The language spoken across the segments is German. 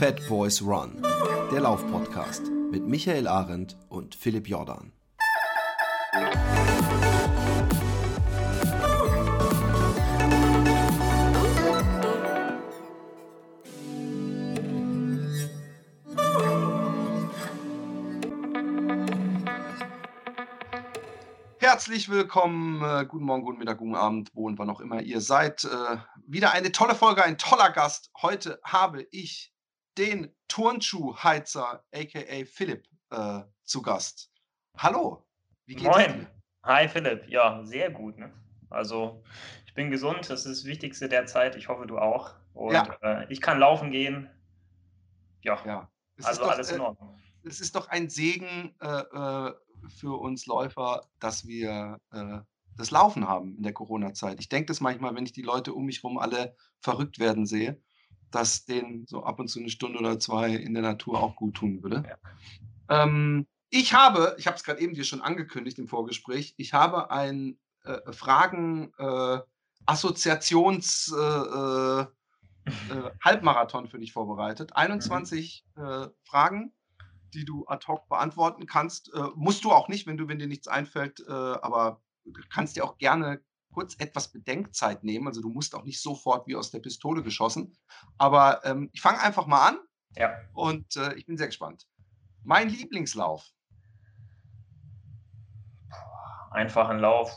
Fat Boys Run, der Laufpodcast mit Michael Arendt und Philipp Jordan. Herzlich willkommen, äh, guten Morgen, guten Mittag, guten Abend, wo und wann auch immer ihr seid. Äh, wieder eine tolle Folge, ein toller Gast. Heute habe ich den Turnschuhheizer, aka Philipp, äh, zu Gast. Hallo, wie geht's Moin. dir? Hi Philipp, ja, sehr gut. Ne? Also ich bin gesund, das ist das Wichtigste der Zeit. Ich hoffe, du auch. Und ja. äh, ich kann laufen gehen. Ja, ja. also doch, alles in äh, Ordnung. Es ist doch ein Segen, äh, äh für uns Läufer, dass wir äh, das Laufen haben in der Corona-Zeit. Ich denke das manchmal, wenn ich die Leute um mich herum alle verrückt werden sehe, dass denen so ab und zu eine Stunde oder zwei in der Natur auch gut tun würde. Ja. Ähm, ich habe, ich habe es gerade eben dir schon angekündigt im Vorgespräch, ich habe ein äh, Fragen äh, Assoziations äh, äh, äh Halbmarathon für dich vorbereitet. 21 mhm. Fragen die du ad hoc beantworten kannst. Äh, musst du auch nicht, wenn du, wenn dir nichts einfällt, äh, aber kannst dir auch gerne kurz etwas Bedenkzeit nehmen. Also du musst auch nicht sofort wie aus der Pistole geschossen. Aber ähm, ich fange einfach mal an. Ja. Und äh, ich bin sehr gespannt. Mein Lieblingslauf. Einfach ein Lauf,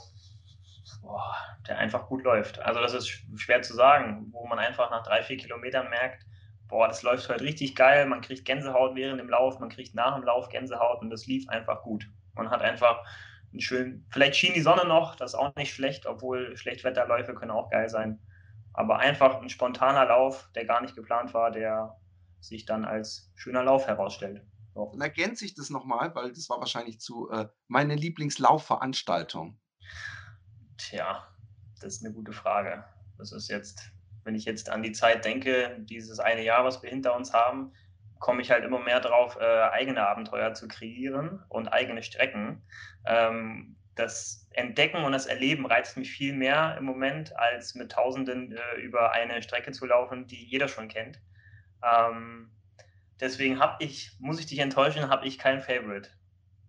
boah, der einfach gut läuft. Also das ist schwer zu sagen, wo man einfach nach drei, vier Kilometern merkt, boah, das läuft heute richtig geil, man kriegt Gänsehaut während dem Lauf, man kriegt nach dem Lauf Gänsehaut und das lief einfach gut. Man hat einfach einen schönen, vielleicht schien die Sonne noch, das ist auch nicht schlecht, obwohl Schlechtwetterläufe können auch geil sein. Aber einfach ein spontaner Lauf, der gar nicht geplant war, der sich dann als schöner Lauf herausstellt. So. Dann ergänze ich das nochmal, weil das war wahrscheinlich zu äh, meine Lieblingslaufveranstaltung. Tja, das ist eine gute Frage. Das ist jetzt wenn ich jetzt an die Zeit denke, dieses eine Jahr, was wir hinter uns haben, komme ich halt immer mehr drauf, äh, eigene Abenteuer zu kreieren und eigene Strecken. Ähm, das Entdecken und das Erleben reizt mich viel mehr im Moment, als mit Tausenden äh, über eine Strecke zu laufen, die jeder schon kennt. Ähm, deswegen habe ich, muss ich dich enttäuschen, habe ich kein Favorite.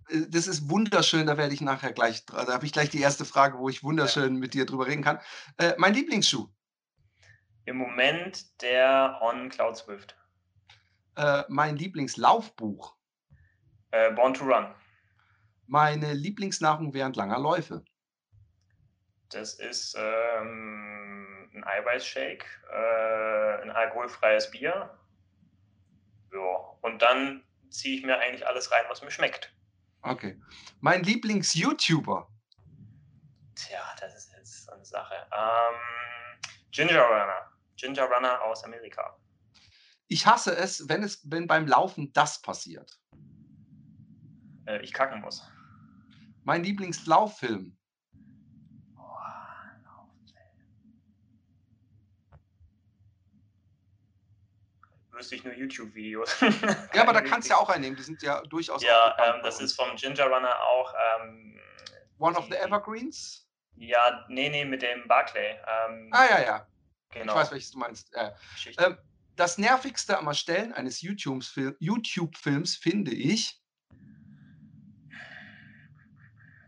Äh, das ist wunderschön, da werde ich nachher gleich, da habe ich gleich die erste Frage, wo ich wunderschön mit dir drüber reden kann. Äh, mein Lieblingsschuh? Im Moment der On Cloud Swift. Äh, mein Lieblingslaufbuch. Äh, Born to Run. Meine Lieblingsnahrung während langer Läufe. Das ist ähm, ein Eiweißshake, äh, ein alkoholfreies Bier. Ja. Und dann ziehe ich mir eigentlich alles rein, was mir schmeckt. Okay. Mein Lieblings-YouTuber. Tja, das ist jetzt so eine Sache. Ähm, Ginger Runner. Ginger Runner aus Amerika. Ich hasse es, wenn es, wenn beim Laufen das passiert. Äh, ich kacken muss. Mein Lieblingslauffilm. wüsste ich nur YouTube-Videos. ja, aber da kannst du ja auch einnehmen, die sind ja durchaus. Ja, ähm, das ist vom Ginger Runner auch. Ähm, One of the Evergreens? Ja, nee, nee, mit dem Barclay. Ähm, ah, ja, ja. Genau. Ich weiß, welches du meinst. Äh, äh, das nervigste am Erstellen eines YouTube-Films finde ich.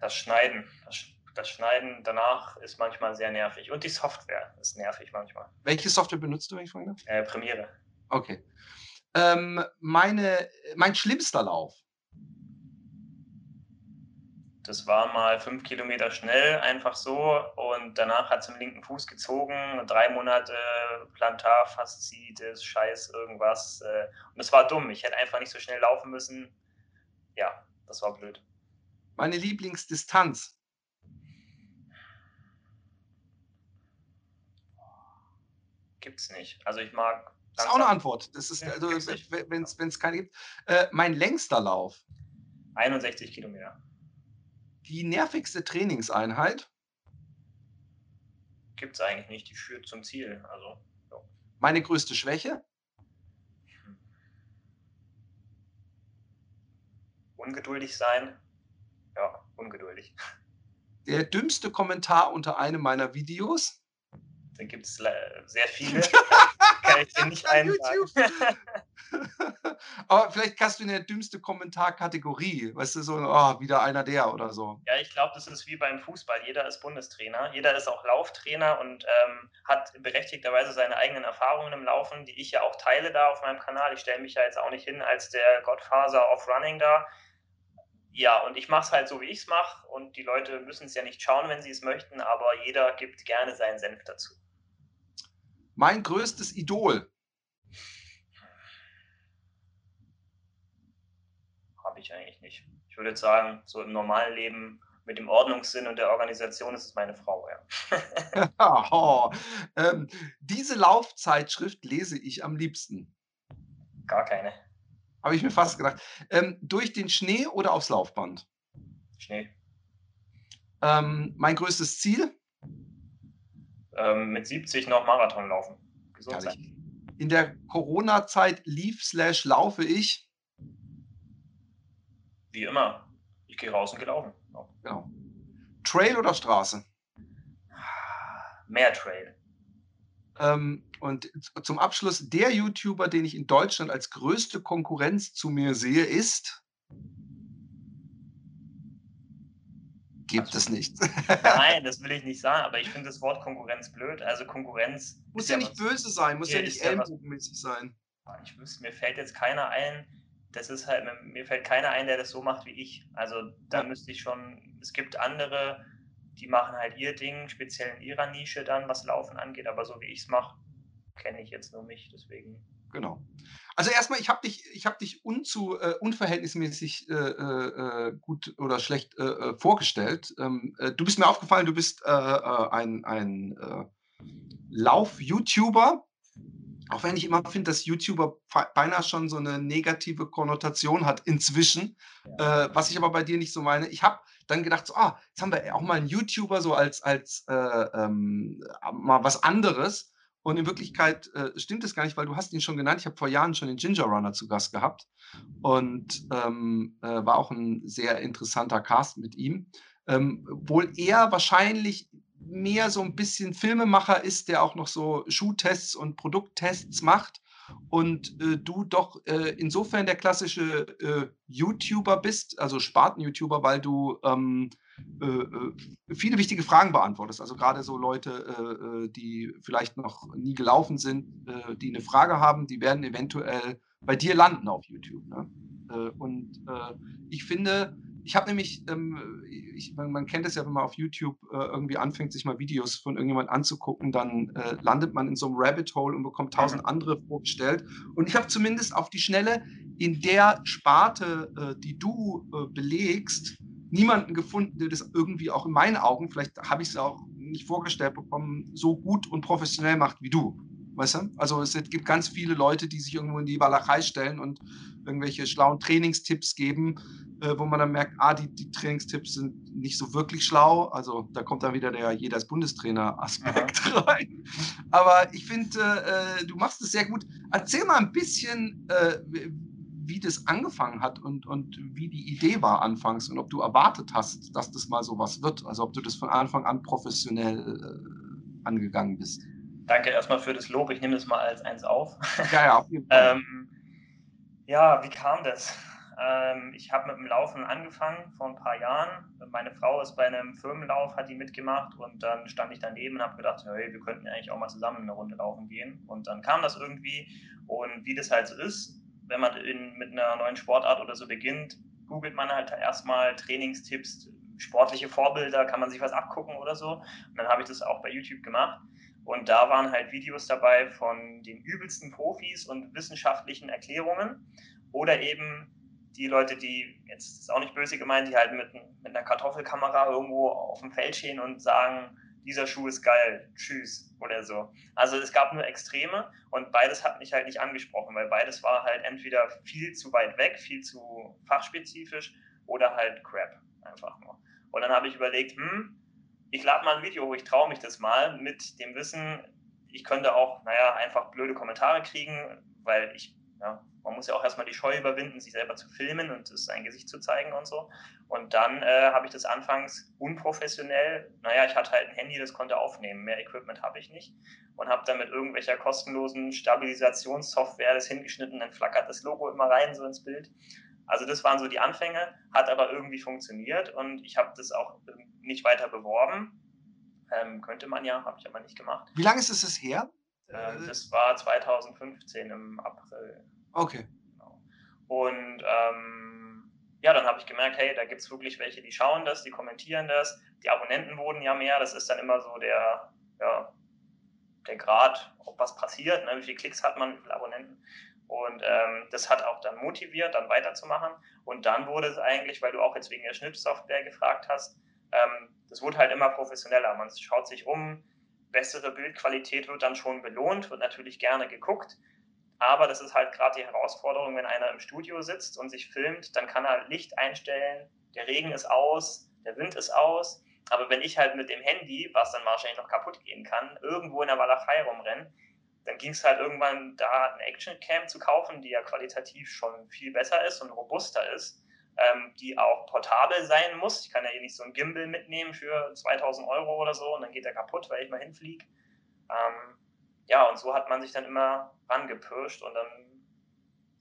Das Schneiden. Das, das, Schneiden danach ist manchmal sehr nervig. Und die Software ist nervig manchmal. Welche Software benutzt du, wenn ich fragen darf? Äh, Premiere. Okay. Ähm, meine, mein schlimmster Lauf. Das war mal fünf Kilometer schnell, einfach so. Und danach hat es im linken Fuß gezogen. Drei Monate Plantarfaszitis, Scheiß, irgendwas. Äh, und es war dumm. Ich hätte einfach nicht so schnell laufen müssen. Ja, das war blöd. Meine Lieblingsdistanz. Gibt's nicht. Also ich mag. Das ist auch eine Antwort. Das ist, also, wenn es keine gibt. Äh, mein längster Lauf. 61 Kilometer. Die nervigste Trainingseinheit? Gibt es eigentlich nicht, die führt zum Ziel. Also, ja. Meine größte Schwäche? Ungeduldig sein. Ja, ungeduldig. Der dümmste Kommentar unter einem meiner Videos? Da gibt es sehr viele. Kann ich dir nicht einen Aber vielleicht hast du eine dümmste Kommentarkategorie, weißt du, so, oh, wieder einer der oder so. Ja, ich glaube, das ist wie beim Fußball. Jeder ist Bundestrainer, jeder ist auch Lauftrainer und ähm, hat berechtigterweise seine eigenen Erfahrungen im Laufen, die ich ja auch teile da auf meinem Kanal. Ich stelle mich ja jetzt auch nicht hin als der Godfather of Running da. Ja, und ich mache es halt so, wie ich es mache und die Leute müssen es ja nicht schauen, wenn sie es möchten, aber jeder gibt gerne seinen Senf dazu. Mein größtes Idol. Habe ich eigentlich nicht. Ich würde sagen, so im normalen Leben mit dem Ordnungssinn und der Organisation ist es meine Frau, ja. oh, ähm, diese Laufzeitschrift lese ich am liebsten. Gar keine. Habe ich mir fast gedacht. Ähm, durch den Schnee oder aufs Laufband? Schnee. Ähm, mein größtes Ziel? Ähm, mit 70 noch Marathon laufen. Gesund sein. In der Corona-Zeit lief slash laufe ich. Wie immer. Ich gehe raus und gelaufen. Genau. Trail oder Straße? Mehr Trail. Ähm, und zum Abschluss, der YouTuber, den ich in Deutschland als größte Konkurrenz zu mir sehe, ist. Gibt es nicht. Nein, das will ich nicht sagen, aber ich finde das Wort Konkurrenz blöd. Also Konkurrenz. Muss ja, ja nicht böse sein, muss ja nicht ellbogenmäßig sein. Ich wüsste, mir fällt jetzt keiner ein, das ist halt, mir fällt keiner ein, der das so macht wie ich. Also da ja. müsste ich schon, es gibt andere, die machen halt ihr Ding, speziell in ihrer Nische dann, was Laufen angeht, aber so wie ich es mache, kenne ich jetzt nur mich, deswegen. Genau. Also erstmal, ich habe dich, ich habe dich unzu, äh, unverhältnismäßig äh, äh, gut oder schlecht äh, äh, vorgestellt. Ähm, äh, du bist mir aufgefallen, du bist ein, ein Lauf-YouTuber. Auch wenn ich immer finde, dass YouTuber beinahe schon so eine negative Konnotation hat inzwischen, was ich aber bei dir nicht so meine. Ich habe dann gedacht, so, ah, jetzt haben wir auch mal einen YouTuber so als, als ähm, mal was anderes. Und in Wirklichkeit äh, stimmt es gar nicht, weil du hast ihn schon genannt. Ich habe vor Jahren schon den Ginger Runner zu Gast gehabt und ähm, äh, war auch ein sehr interessanter Cast mit ihm. Ähm, wohl er wahrscheinlich mehr so ein bisschen Filmemacher ist, der auch noch so Schuhtests und Produkttests macht und äh, du doch äh, insofern der klassische äh, YouTuber bist, also Sparten-YouTuber, weil du ähm, äh, äh, viele wichtige Fragen beantwortest. Also gerade so Leute, äh, die vielleicht noch nie gelaufen sind, die eine Frage haben, die werden eventuell bei dir landen auf YouTube. Ne? und ich finde, ich habe nämlich, ähm, ich, man, man, kennt es ja, wenn man auf YouTube äh, irgendwie anfängt, sich mal Videos von irgendjemand anzugucken, dann äh, landet man in so einem Rabbit Hole und bekommt tausend andere vorgestellt. Und ich habe zumindest auf die Schnelle in der Sparte, äh, die du belegst, niemanden gefunden, der das irgendwie auch in meinen Augen, vielleicht habe ich es auch nicht vorgestellt bekommen, so gut und professionell macht wie du. Weißt du? Also es gibt ganz viele Leute, die sich irgendwo in die Walachei stellen und irgendwelche schlauen Trainingstipps geben, äh, wo man dann merkt, ah, die, die Trainingstipps sind nicht so wirklich schlau. Also da kommt dann wieder der jeder ist Bundestrainer-Aspekt rein. Aber ich finde, äh, du machst es sehr gut. Erzähl mal ein bisschen, äh, wie das angefangen hat und, und wie die Idee war anfangs und ob du erwartet hast, dass das mal so was wird. Also ob du das von Anfang an professionell äh, angegangen bist. Danke erstmal für das Lob. Ich nehme das mal als eins auf. Ja, ja, auf jeden Fall. ähm, ja, wie kam das? Ähm, ich habe mit dem Laufen angefangen vor ein paar Jahren. Meine Frau ist bei einem Firmenlauf, hat die mitgemacht und dann stand ich daneben und habe gedacht, hey, wir könnten eigentlich auch mal zusammen eine Runde laufen gehen. Und dann kam das irgendwie und wie das halt so ist, wenn man in, mit einer neuen Sportart oder so beginnt, googelt man halt erstmal Trainingstipps, sportliche Vorbilder, kann man sich was abgucken oder so. Und dann habe ich das auch bei YouTube gemacht. Und da waren halt Videos dabei von den übelsten Profis und wissenschaftlichen Erklärungen oder eben die Leute, die, jetzt ist auch nicht böse gemeint, die halt mit, mit einer Kartoffelkamera irgendwo auf dem Feld stehen und sagen, dieser Schuh ist geil, tschüss oder so. Also es gab nur Extreme und beides hat mich halt nicht angesprochen, weil beides war halt entweder viel zu weit weg, viel zu fachspezifisch oder halt Crap einfach nur. Und dann habe ich überlegt, hm, ich lade mal ein Video, wo ich traue mich das mal mit dem Wissen, ich könnte auch, naja, einfach blöde Kommentare kriegen, weil ich ja, man muss ja auch erstmal die Scheu überwinden, sich selber zu filmen und sein Gesicht zu zeigen und so. Und dann äh, habe ich das anfangs unprofessionell, naja, ich hatte halt ein Handy, das konnte aufnehmen, mehr Equipment habe ich nicht. Und habe dann mit irgendwelcher kostenlosen Stabilisationssoftware das hingeschnitten, dann flackert das Logo immer rein so ins Bild. Also das waren so die Anfänge, hat aber irgendwie funktioniert und ich habe das auch nicht weiter beworben. Ähm, könnte man ja, habe ich aber nicht gemacht. Wie lange ist es her? Ähm, das war 2015 im April. Okay. Genau. Und ähm, ja, dann habe ich gemerkt, hey, da gibt es wirklich welche, die schauen das, die kommentieren das. Die Abonnenten wurden ja mehr. Das ist dann immer so der, ja, der Grad, ob was passiert, ne? wie viele Klicks hat man, wie viele Abonnenten. Und ähm, das hat auch dann motiviert, dann weiterzumachen. Und dann wurde es eigentlich, weil du auch jetzt wegen der Schnittsoftware gefragt hast, ähm, das wurde halt immer professioneller. Man schaut sich um, bessere Bildqualität wird dann schon belohnt, wird natürlich gerne geguckt. Aber das ist halt gerade die Herausforderung, wenn einer im Studio sitzt und sich filmt, dann kann er Licht einstellen, der Regen ist aus, der Wind ist aus. Aber wenn ich halt mit dem Handy, was dann wahrscheinlich noch kaputt gehen kann, irgendwo in der Walachei rumrenne, dann ging es halt irgendwann da eine Action-Cam zu kaufen, die ja qualitativ schon viel besser ist und robuster ist, ähm, die auch portabel sein muss. Ich kann ja hier nicht so ein Gimbal mitnehmen für 2000 Euro oder so und dann geht der kaputt, weil ich mal hinfliege. Ähm, ja, und so hat man sich dann immer rangepirscht und dann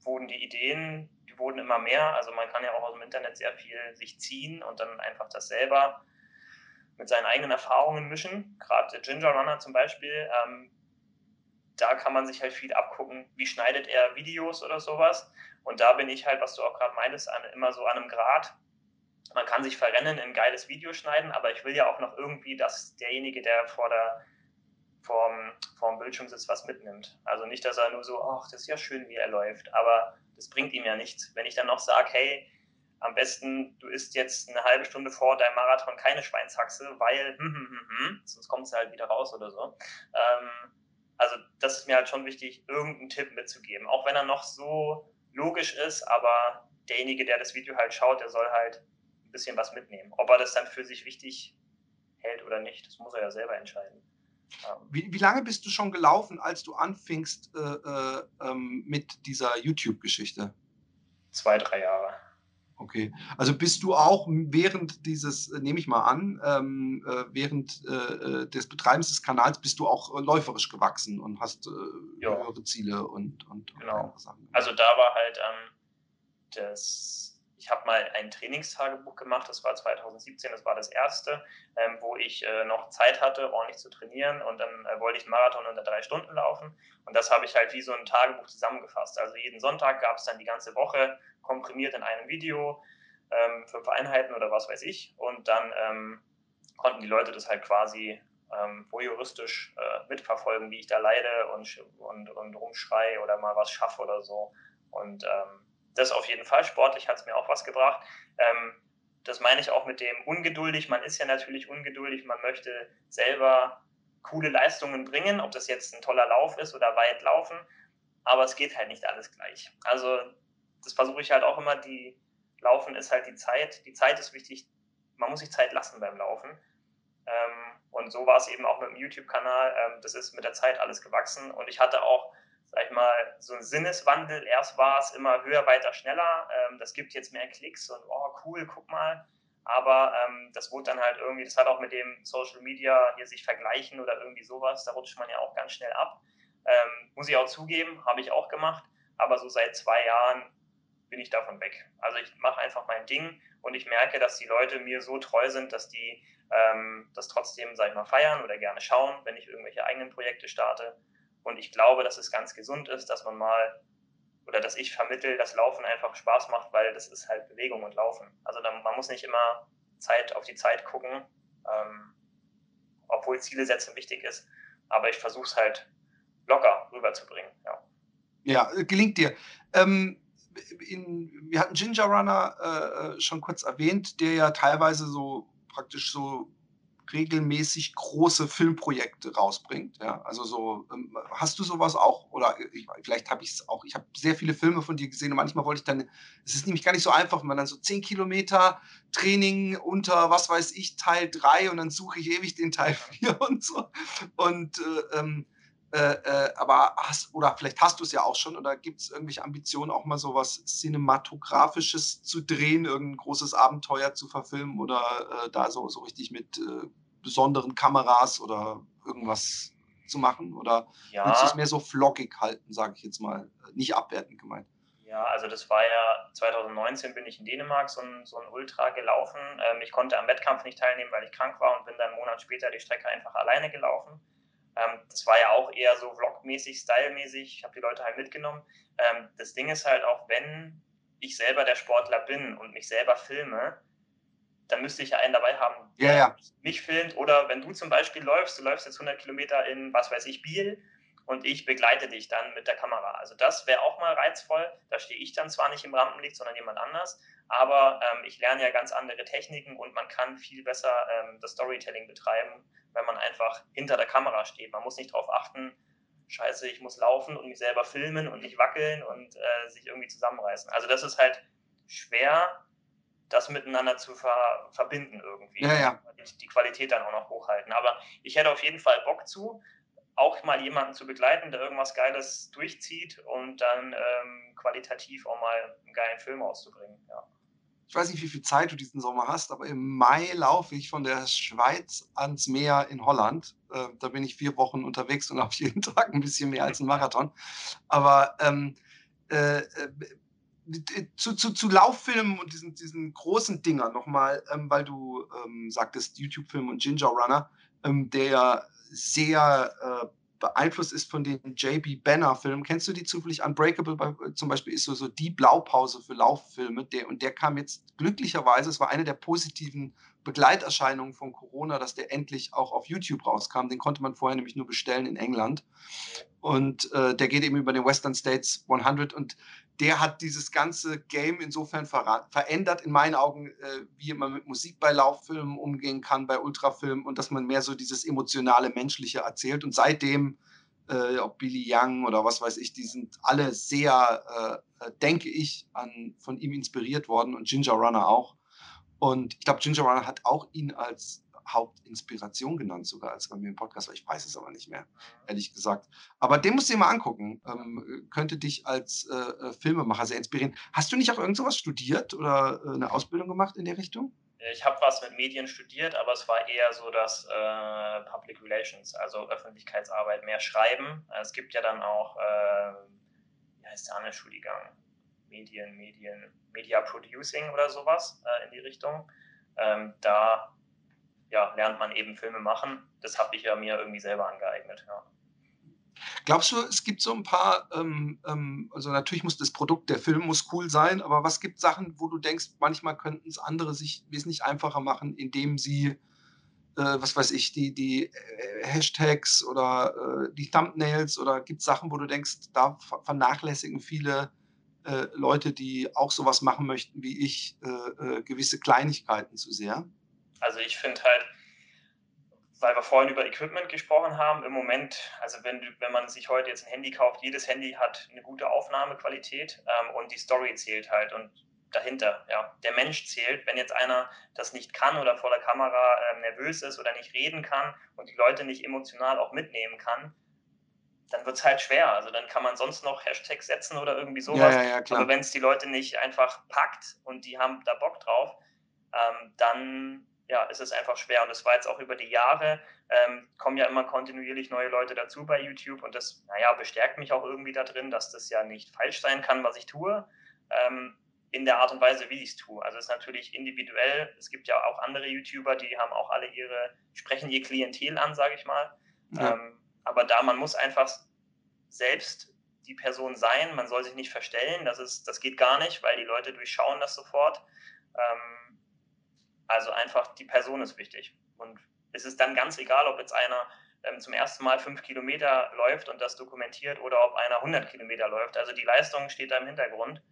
wurden die Ideen, die wurden immer mehr. Also man kann ja auch aus dem Internet sehr viel sich ziehen und dann einfach das selber mit seinen eigenen Erfahrungen mischen. Gerade der Ginger Runner zum Beispiel, ähm, da kann man sich halt viel abgucken, wie schneidet er Videos oder sowas. Und da bin ich halt, was du auch gerade meintest, an, immer so an einem Grad. Man kann sich verrennen in ein geiles Video schneiden, aber ich will ja auch noch irgendwie, dass derjenige, der vor der vorm, vorm Bildschirm sitzt, was mitnimmt. Also nicht, dass er nur so, ach, das ist ja schön, wie er läuft, aber das bringt ihm ja nichts. Wenn ich dann noch sage, hey, am besten, du isst jetzt eine halbe Stunde vor deinem Marathon keine Schweinshaxe, weil, hm, hm, hm, hm, sonst kommt es halt wieder raus oder so. Ähm, also das ist mir halt schon wichtig, irgendeinen Tipp mitzugeben. Auch wenn er noch so logisch ist, aber derjenige, der das Video halt schaut, der soll halt ein bisschen was mitnehmen. Ob er das dann für sich wichtig hält oder nicht, das muss er ja selber entscheiden. Wie, wie, lange bist du schon gelaufen, als du anfingst äh, äh, ähm, mit dieser YouTube-Geschichte? Zwei, drei Jahre. Okay, also bist du auch während dieses, äh, nehme ich mal an, ähm, äh, während äh, äh, des Betreibens des Kanals bist du auch läuferisch gewachsen und hast höhere Ziele und, und, genau. Sachen. Also da war halt ähm, das ich habe mal ein Trainingstagebuch gemacht, das war 2017, das war das erste, ähm, wo ich äh, noch Zeit hatte, ordentlich zu trainieren und dann äh, wollte ich einen Marathon unter drei Stunden laufen und das habe ich halt wie so ein Tagebuch zusammengefasst. Also jeden Sonntag gab es dann die ganze Woche komprimiert in einem Video, ähm, fünf Einheiten oder was weiß ich und dann ähm, konnten die Leute das halt quasi ähm, voyeuristisch äh, mitverfolgen, wie ich da leide und, und, und rumschrei oder mal was schaffe oder so und ähm, das auf jeden Fall. Sportlich hat es mir auch was gebracht. Ähm, das meine ich auch mit dem ungeduldig. Man ist ja natürlich ungeduldig. Man möchte selber coole Leistungen bringen, ob das jetzt ein toller Lauf ist oder weit laufen. Aber es geht halt nicht alles gleich. Also das versuche ich halt auch immer. Die Laufen ist halt die Zeit. Die Zeit ist wichtig. Man muss sich Zeit lassen beim Laufen. Ähm, und so war es eben auch mit dem YouTube-Kanal. Ähm, das ist mit der Zeit alles gewachsen. Und ich hatte auch sag ich mal, so ein Sinneswandel. Erst war es immer höher, weiter, schneller. Ähm, das gibt jetzt mehr Klicks und oh cool, guck mal. Aber ähm, das wurde dann halt irgendwie, das hat auch mit dem Social Media hier sich vergleichen oder irgendwie sowas, da rutscht man ja auch ganz schnell ab. Ähm, muss ich auch zugeben, habe ich auch gemacht. Aber so seit zwei Jahren bin ich davon weg. Also ich mache einfach mein Ding und ich merke, dass die Leute mir so treu sind, dass die ähm, das trotzdem, sag ich mal, feiern oder gerne schauen, wenn ich irgendwelche eigenen Projekte starte. Und ich glaube, dass es ganz gesund ist, dass man mal oder dass ich vermittel, dass Laufen einfach Spaß macht, weil das ist halt Bewegung und Laufen. Also dann, man muss nicht immer Zeit auf die Zeit gucken, ähm, obwohl Ziele setzen wichtig ist. Aber ich versuche es halt locker rüberzubringen. Ja, ja gelingt dir. Ähm, in, wir hatten Ginger Runner äh, äh schon kurz erwähnt, der ja teilweise so praktisch so regelmäßig große Filmprojekte rausbringt. Ja, also so, ähm, hast du sowas auch? Oder ich, vielleicht habe ich es auch. Ich habe sehr viele Filme von dir gesehen und manchmal wollte ich dann, es ist nämlich gar nicht so einfach, wenn man dann so 10 Kilometer Training unter, was weiß ich, Teil 3 und dann suche ich ewig den Teil 4 und so. Und äh, ähm, Äh, äh, aber hast, oder vielleicht hast du es ja auch schon, oder gibt es irgendwelche Ambitionen, auch mal so was Cinematografisches zu drehen, irgendein großes Abenteuer zu verfilmen oder äh, da so, so richtig mit äh, besonderen Kameras oder irgendwas zu machen? Oder ja. willst du es mehr so vloggig halten, sage ich jetzt mal, nicht abwertend gemeint? Ja, also das war ja 2019 bin ich in Dänemark so ein, so ein Ultra gelaufen. Ähm, ich konnte am Wettkampf nicht teilnehmen, weil ich krank war und bin dann einen Monat später die Strecke einfach alleine gelaufen. Ähm, das war ja auch eher so vlogmäßig, stylmäßig. Ich habe die Leute halt mitgenommen. Ähm, das Ding ist halt auch, wenn ich selber der Sportler bin und mich selber filme, dann müsste ich ja einen dabei haben, der ja, ja. mich filmt. Oder wenn du zum Beispiel läufst, du läufst jetzt 100 Kilometer in, was weiß ich, Biel und ich begleite dich dann mit der Kamera. Also das wäre auch mal reizvoll. Da stehe ich dann zwar nicht im Rampenlicht, sondern jemand anders, aber ähm, ich lerne ja ganz andere Techniken und man kann viel besser ähm, das Storytelling betreiben, wenn man einfach hinter der Kamera steht. Man muss nicht darauf achten, scheiße, ich muss laufen und mich selber filmen und nicht wackeln und äh, sich irgendwie zusammenreißen. Also das ist halt schwer, das miteinander zu ver verbinden irgendwie. Ja, ja. Die Qualität dann auch noch hochhalten. Aber ich hätte auf jeden Fall Bock zu, auch mal jemanden zu begleiten, der irgendwas Geiles durchzieht und dann ähm, qualitativ auch mal einen geilen Film auszubringen. Ja ich weiß nicht, wie viel Zeit du diesen Sommer hast, aber im Mai laufe ich von der Schweiz ans Meer in Holland. Äh, da bin ich vier Wochen unterwegs und laufe jeden Tag ein bisschen mehr als ein Marathon. Aber ähm, äh, äh zu, zu, zu Lauffilmen und diesen, diesen großen Dingern nochmal, ähm, weil du ähm, sagtest, YouTube-Film und Ginger Runner, ähm, der sehr äh, beeinflusst ist von den J.B. Banner-Filmen. Kennst du die zufällig? Unbreakable bei, zum Beispiel ist so, so die Blaupause für Lauffilme. Der, und der kam jetzt glücklicherweise, es war eine der positiven Begleiterscheinungen von Corona, dass der endlich auch auf YouTube rauskam. Den konnte man vorher nämlich nur bestellen in England. Und äh, der geht eben über den Western States 100 und der hat dieses ganze Game insofern verändert, in meinen Augen, äh, wie man mit Musik bei Lauffilmen umgehen kann, bei Ultrafilmen und dass man mehr so dieses emotionale, menschliche erzählt. Und seitdem, äh, ob Billy Young oder was weiß ich, die sind alle sehr, äh, äh denke ich, an, von ihm inspiriert worden und Ginger Runner auch. Und ich glaube, Ginger Runner hat auch ihn als Hauptinspiration genannt, sogar als bei mir im Podcast, ich weiß es aber nicht mehr, ehrlich gesagt. Aber den musst du dir mal angucken. Ähm, könnte dich als äh, äh, Filmemacher sehr inspirieren. Hast du nicht auch irgend sowas studiert oder äh, eine Ausbildung gemacht in der Richtung? Ich habe was mit Medien studiert, aber es war eher so das äh, Public Relations, also Öffentlichkeitsarbeit, mehr Schreiben. Es gibt ja dann auch, äh, wie heißt der andere Studiengang? Medien, Medien, Media Producing oder sowas äh, in die Richtung. Ähm, da ja, lernt man eben Filme machen. Das habe ich ja mir irgendwie selber angeeignet. Ja. Glaubst du, es gibt so ein paar, ähm, ähm, also natürlich muss das Produkt, der Film muss cool sein, aber was gibt Sachen, wo du denkst, manchmal könnten es andere sich wesentlich einfacher machen, indem sie, äh, was weiß ich, die, die äh, Hashtags oder äh, die Thumbnails oder gibt es Sachen, wo du denkst, da vernachlässigen viele äh, Leute, die auch sowas machen möchten wie ich, äh, gewisse Kleinigkeiten zu sehr? Also ich finde halt, weil wir vorhin über Equipment gesprochen haben, im Moment, also wenn, wenn man sich heute jetzt ein Handy kauft, jedes Handy hat eine gute Aufnahmequalität ähm, und die Story zählt halt und dahinter, ja, der Mensch zählt. Wenn jetzt einer das nicht kann oder vor der Kamera äh, nervös ist oder nicht reden kann und die Leute nicht emotional auch mitnehmen kann, dann wird es halt schwer. Also dann kann man sonst noch Hashtags setzen oder irgendwie sowas. Ja, ja, ja, Aber wenn es die Leute nicht einfach packt und die haben da Bock drauf, ähm, dann ja, ist es einfach schwer. Und das war jetzt auch über die Jahre, ähm, kommen ja immer kontinuierlich neue Leute dazu bei YouTube und das, naja, bestärkt mich auch irgendwie da drin, dass das ja nicht falsch sein kann, was ich tue, ähm, in der Art und Weise, wie ich es tue. Also es ist natürlich individuell. Es gibt ja auch andere YouTuber, die haben auch alle ihre, sprechen ihr Klientel an, sage ich mal. Ja. Ähm, aber da, man muss einfach selbst die Person sein, man soll sich nicht verstellen, das, ist, das geht gar nicht, weil die Leute durchschauen das sofort. Ähm, also einfach die Person ist wichtig. Und es ist dann ganz egal, ob jetzt einer ähm, zum ersten Mal fünf Kilometer läuft und das dokumentiert oder ob einer 100 Kilometer läuft. Also die Leistung steht da im Hintergrund.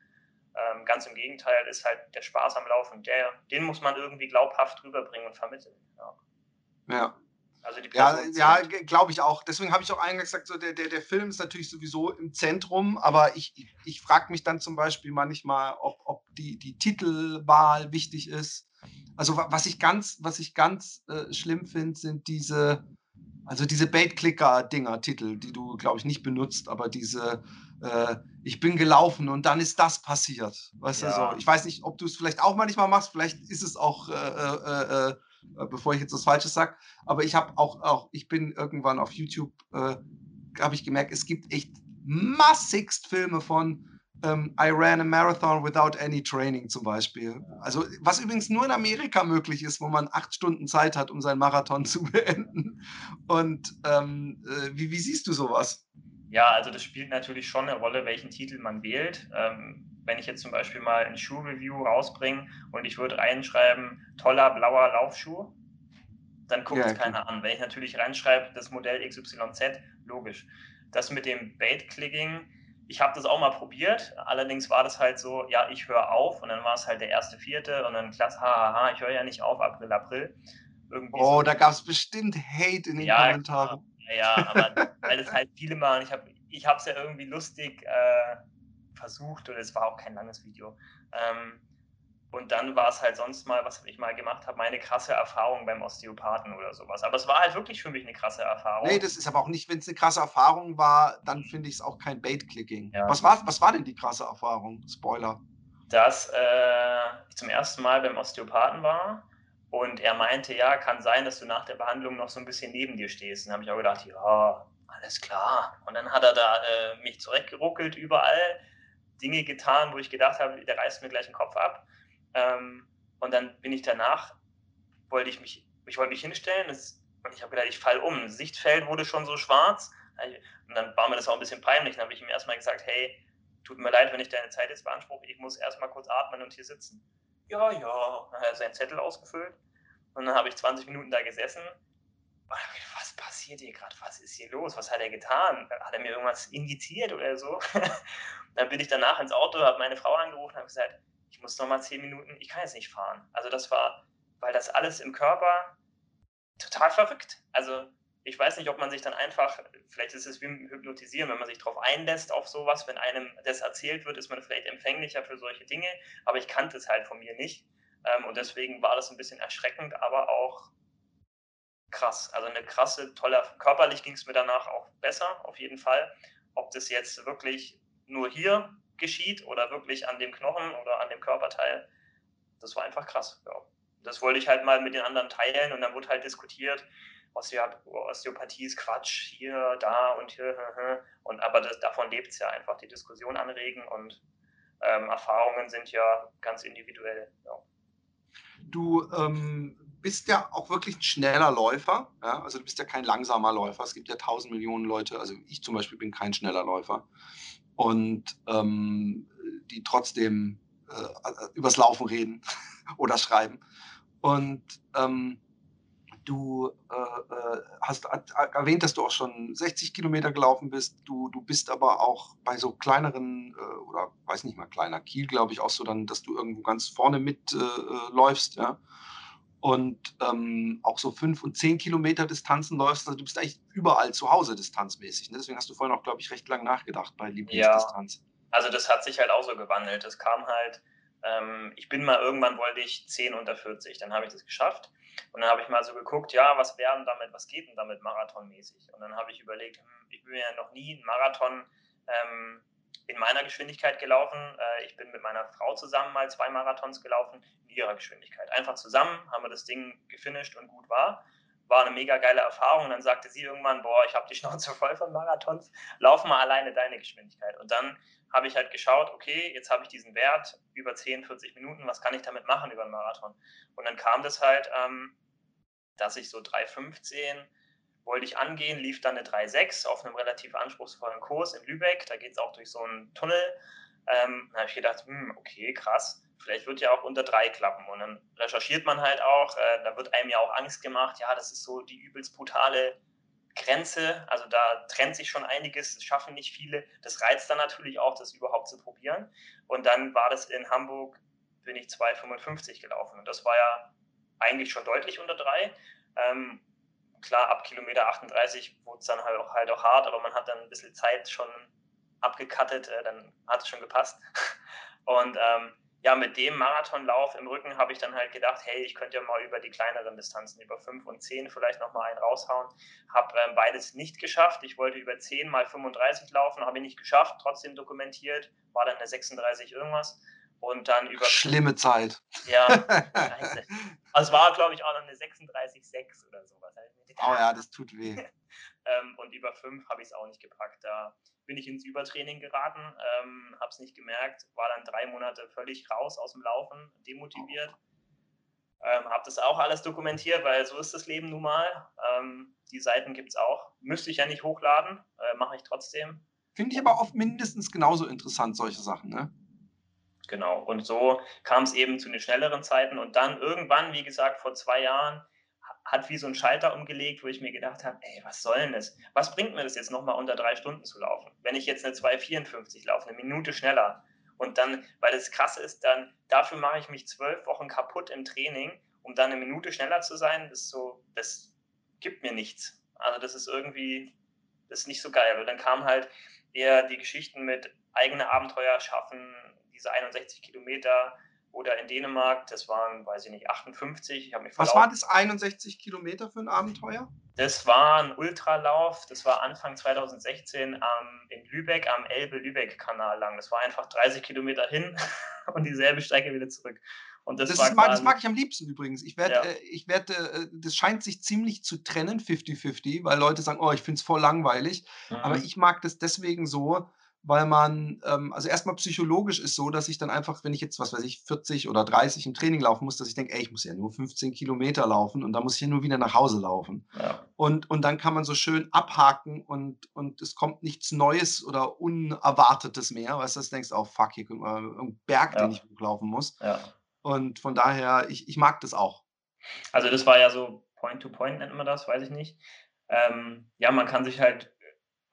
Ähm, ganz im Gegenteil ist halt der Spaß am Laufen. Der, den muss man irgendwie glaubhaft rüberbringen und vermitteln. Ja. ja. Also ja, ja glaube ich auch. Deswegen habe ich auch eingangs gesagt, so der, der, der Film ist natürlich sowieso im Zentrum, aber ich, ich, ich frage mich dann zum Beispiel manchmal, ob, ob die, die Titelwahl wichtig ist also was ich ganz, was ich ganz äh, schlimm finde, sind diese Also diese Bait-Clicker-Dinger-Titel, die du, glaube ich, nicht benutzt, aber diese äh, ich bin gelaufen und dann ist das passiert. Weißt ja. du so? Ich weiß nicht, ob du es vielleicht auch manchmal machst, vielleicht ist es auch, äh, äh, äh bevor ich jetzt was Falsches sage, aber ich habe auch, auch, ich bin irgendwann auf YouTube, äh, habe ich gemerkt, es gibt echt massigst Filme von ähm, I ran a marathon without any training zum Beispiel. Also was übrigens nur in Amerika möglich ist, wo man acht Stunden Zeit hat, um seinen Marathon zu beenden. Und ähm, äh, wie, wie siehst du sowas? Ja, also das spielt natürlich schon eine Rolle, welchen Titel man wählt. Ähm, wenn ich jetzt zum Beispiel mal ein Schuhreview rausbringe und ich würde reinschreiben, toller blauer Laufschuh, dann guckt ja, es keiner an. Wenn ich natürlich reinschreibe, das Modell XYZ, logisch. Das mit dem Bait-Clicking, ich habe das auch mal probiert, allerdings war das halt so, ja, ich höre auf und dann war es halt der erste, vierte und dann klasse, hahaha, ich höre ja nicht auf, April, April. Irgendwie oh, so. da gab es bestimmt Hate in den ja, Kommentaren. Ja, aber weil es halt viele machen. Ich habe ich es ja irgendwie lustig äh, versucht und es war auch kein langes Video. Ähm, und dann war es halt sonst mal, was ich mal gemacht habe, meine krasse Erfahrung beim Osteopathen oder sowas. Aber es war halt wirklich für mich eine krasse Erfahrung. Nee, das ist aber auch nicht, wenn es eine krasse Erfahrung war, dann finde ich es auch kein Bait-Clicking. Ja. Was, war, was war denn die krasse Erfahrung? Spoiler. Dass äh, ich zum ersten Mal beim Osteopathen war und er meinte, ja, kann sein, dass du nach der Behandlung noch so ein bisschen neben dir stehst. Und dann habe ich auch gedacht, ja, alles klar. Und dann hat er da äh, mich zurechtgeruckelt, überall Dinge getan, wo ich gedacht habe, der reißt mir gleich den Kopf ab. Ähm, und dann bin ich danach, wollte ich mich, ich wollte mich hinstellen das, und ich habe gedacht, ich falle um. Das Sichtfeld wurde schon so schwarz. Und dann war mir das auch ein bisschen peinlich. Dann habe ich ihm erstmal gesagt, hey, tut mir leid, wenn ich deine Zeit jetzt beanspruche, ich muss erstmal kurz atmen und hier sitzen ja, ja. Dann hat er seinen Zettel ausgefüllt und dann habe ich 20 Minuten da gesessen. Was passiert hier gerade? Was ist hier los? Was hat er getan? Hat er mir irgendwas injiziert oder so? dann bin ich danach ins Auto, habe meine Frau angerufen und habe gesagt, ich muss noch mal 10 Minuten, ich kann jetzt nicht fahren. Also das war, weil das alles im Körper total verrückt. Also ich weiß nicht, ob man sich dann einfach, vielleicht ist es wie Hypnotisieren, wenn man sich darauf einlässt auf sowas, wenn einem das erzählt wird, ist man vielleicht empfänglicher für solche Dinge, aber ich kannte es halt von mir nicht. Ähm, und deswegen war das ein bisschen erschreckend, aber auch krass. Also eine krasse, tolle, körperlich ging es mir danach auch besser, auf jeden Fall. Ob das jetzt wirklich nur hier geschieht oder wirklich an dem Knochen oder an dem Körperteil, das war einfach krass. Ja. Das wollte ich halt mal mit den anderen teilen und dann wurde halt diskutiert, Osteopathie ist Quatsch, hier, da und hier. Und aber das, davon lebt es ja einfach, die Diskussion anregen und ähm, Erfahrungen sind ja ganz individuell. Ja. Du ähm, bist ja auch wirklich ein schneller Läufer. Ja? Also du bist ja kein langsamer Läufer. Es gibt ja tausend Millionen Leute, also ich zum Beispiel bin kein schneller Läufer. Und ähm, die trotzdem äh, übers Laufen reden oder schreiben. Und ähm, Du äh, äh hast erwähnt, dass du auch schon 60 Kilometer gelaufen bist. Du, du bist aber auch bei so kleineren, äh, oder weiß nicht mal, kleiner Kiel, glaube ich, auch so dann, dass du irgendwo ganz vorne mitläufst, äh, äh ja. Und ähm, auch so fünf und zehn Kilometer Distanzen läufst. Also du bist eigentlich überall zu Hause distanzmäßig. Ne? Deswegen hast du vorhin auch, glaube ich, recht lang nachgedacht bei Lieblingsdistanz. Ja, also das hat sich halt auch so gewandelt. Es kam halt, ähm, ich bin mal irgendwann wollte ich 10 unter 40, dann habe ich das geschafft. Und dann habe ich mal so geguckt, ja, was wären damit, was geht denn damit marathonmäßig? Und dann habe ich überlegt, hm, ich bin ja noch nie einen Marathon ähm, in meiner Geschwindigkeit gelaufen. Äh, ich bin mit meiner Frau zusammen mal zwei Marathons gelaufen in ihrer Geschwindigkeit. Einfach zusammen haben wir das Ding gefinisht und gut war. War eine mega geile Erfahrung. Und dann sagte sie irgendwann, boah, ich habe die Schnauze voll von Marathons, lauf mal alleine deine Geschwindigkeit. Und dann habe ich halt geschaut, okay, jetzt habe ich diesen Wert über 10, 40 Minuten, was kann ich damit machen über einen Marathon? Und dann kam das halt, ähm, dass ich so 3,15 wollte ich angehen, lief dann eine 3,6 auf einem relativ anspruchsvollen Kurs in Lübeck. Da geht es auch durch so einen Tunnel. Ähm, da habe ich gedacht, hm, okay, krass, vielleicht wird ja auch unter 3 klappen. Und dann recherchiert man halt auch, äh, da wird einem ja auch Angst gemacht, ja, das ist so die übelst brutale Grenze. Also da trennt sich schon einiges, das schaffen nicht viele. Das reizt dann natürlich auch, das überhaupt zu probieren. Und dann war das in Hamburg, bin ich 2,55 gelaufen. Und das war ja eigentlich schon deutlich unter 3. Ähm, klar, ab Kilometer 38 wurde es dann halt auch, halt auch hart, aber man hat dann ein bisschen Zeit schon abgekattet, äh, dann hat es schon gepasst. Und ähm, ja, mit dem Marathonlauf im Rücken habe ich dann halt gedacht, hey, ich könnte ja mal über die kleineren Distanzen, über 5 und 10 vielleicht nochmal einen raushauen. Habe ähm, beides nicht geschafft. Ich wollte über 10 mal 35 laufen, habe ich nicht geschafft, trotzdem dokumentiert, war dann eine 36 irgendwas. Und dann über. Schlimme Zeit. Ja, scheiße. Also es war, glaube ich, auch noch eine 36,6 oder sowas. Oh ja, das tut weh. ähm, und über 5 habe ich es auch nicht gepackt. Da bin ich ins Übertraining geraten, ähm, habe es nicht gemerkt, war dann drei Monate völlig raus aus dem Laufen, demotiviert. Ähm, habe das auch alles dokumentiert, weil so ist das Leben nun mal. Ähm, die Seiten gibt es auch. Müsste ich ja nicht hochladen, äh, mache ich trotzdem. Finde ich aber oft mindestens genauso interessant, solche Sachen, ne? Genau, und so kam es eben zu den schnelleren Zeiten und dann irgendwann, wie gesagt, vor zwei Jahren, hat wie so ein Schalter umgelegt, wo ich mir gedacht habe, ey, was soll denn das? Was bringt mir das jetzt nochmal unter drei Stunden zu laufen? Wenn ich jetzt eine 2,54 laufe, eine Minute schneller und dann, weil das krass ist, dann dafür mache ich mich zwölf Wochen kaputt im Training, um dann eine Minute schneller zu sein, das so, das gibt mir nichts. Also das ist irgendwie, das ist nicht so geil. Und dann kam halt eher die Geschichten mit eigene Abenteuer schaffen, diese 61 Kilometer, oder in Dänemark, das waren, weiß ich nicht, 58. Ich mich Was war das 61 Kilometer für ein Abenteuer? Das war ein Ultralauf, das war Anfang 2016 ähm, in Lübeck am Elbe-Lübeck-Kanal lang. Das war einfach 30 Kilometer hin und dieselbe Strecke wieder zurück. Und das, das, mag, das, mag, ich am liebsten übrigens. Ich werde, ja. äh, ich werde, äh, das scheint sich ziemlich zu trennen, 50-50, weil Leute sagen, oh, ich finde es voll langweilig. Mhm. Aber ich mag das deswegen so, weil man, ähm, also erstmal psychologisch ist so, dass ich dann einfach, wenn ich jetzt, was weiß ich, 40 oder 30 im Training laufen muss, dass ich denke, ey, ich muss ja nur 15 Kilometer laufen und dann muss ich ja nur wieder nach Hause laufen. Ja. Und, und dann kann man so schön abhaken und, und es kommt nichts Neues oder Unerwartetes mehr, weißt du, du denkst, oh fuck, hier kommt mal ein Berg, ja. den ich hochlaufen muss. Ja. Und von daher, ich, ich mag das auch. Also das war ja so Point-to-Point, -point nennt man das, weiß ich nicht. Ähm, ja, man kann sich halt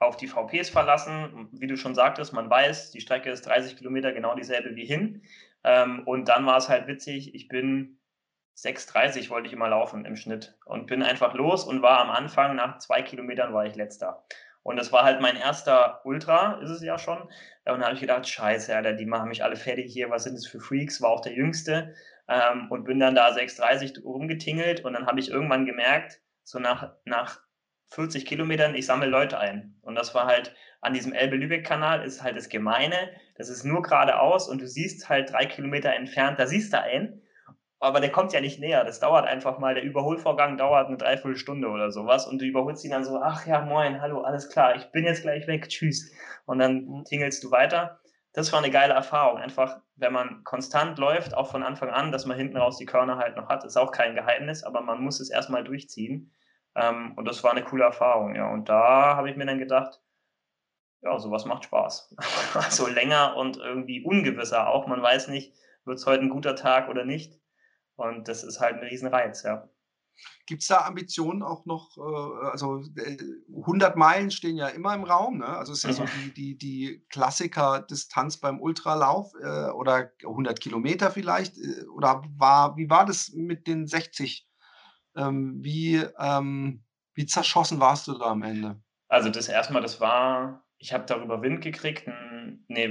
auf die VPs verlassen. Wie du schon sagtest, man weiß, die Strecke ist 30 Kilometer genau dieselbe wie hin. Ähm, und dann war es halt witzig, ich bin 6,30 wollte ich immer laufen im Schnitt und bin einfach los und war am Anfang, nach zwei Kilometern war ich letzter. Und das war halt mein erster Ultra, ist es ja schon. Und dann habe ich gedacht, scheiße, Alter, die machen mich alle fertig hier, was sind das für Freaks, war auch der Jüngste. Ähm, und bin dann da 6,30 rumgetingelt und dann habe ich irgendwann gemerkt, so nach, nach 40 Kilometern, ich sammle Leute ein. Und das war halt an diesem Elbe-Lübeck-Kanal ist halt das Gemeine. Das ist nur geradeaus und du siehst halt drei Kilometer entfernt, da siehst du einen. Aber der kommt ja nicht näher. Das dauert einfach mal. Der Überholvorgang dauert eine Dreiviertelstunde oder sowas. Und du überholst ihn dann so, ach ja, moin, hallo, alles klar, ich bin jetzt gleich weg, tschüss. Und dann mhm. tingelst du weiter. Das war eine geile Erfahrung. Einfach, wenn man konstant läuft, auch von Anfang an, dass man hinten raus die Körner halt noch hat, ist auch kein Geheimnis, aber man muss es erstmal durchziehen. Ähm, und das war eine coole Erfahrung, ja. Und da habe ich mir dann gedacht, ja, sowas macht Spaß. also länger und irgendwie ungewisser auch. Man weiß nicht, wird es heute ein guter Tag oder nicht. Und das ist halt ein Riesenreiz, ja. Gibt es da Ambitionen auch noch, äh, also 100 äh, Meilen stehen ja immer im Raum, ne? also ist ja so die, die, die Klassiker-Distanz beim Ultralauf äh, oder 100 Kilometer vielleicht, oder war, wie war das mit den 60 ähm, wie, ähm, wie zerschossen warst du da am Ende? Also das erstmal, das war, ich habe darüber Wind gekriegt. Nee,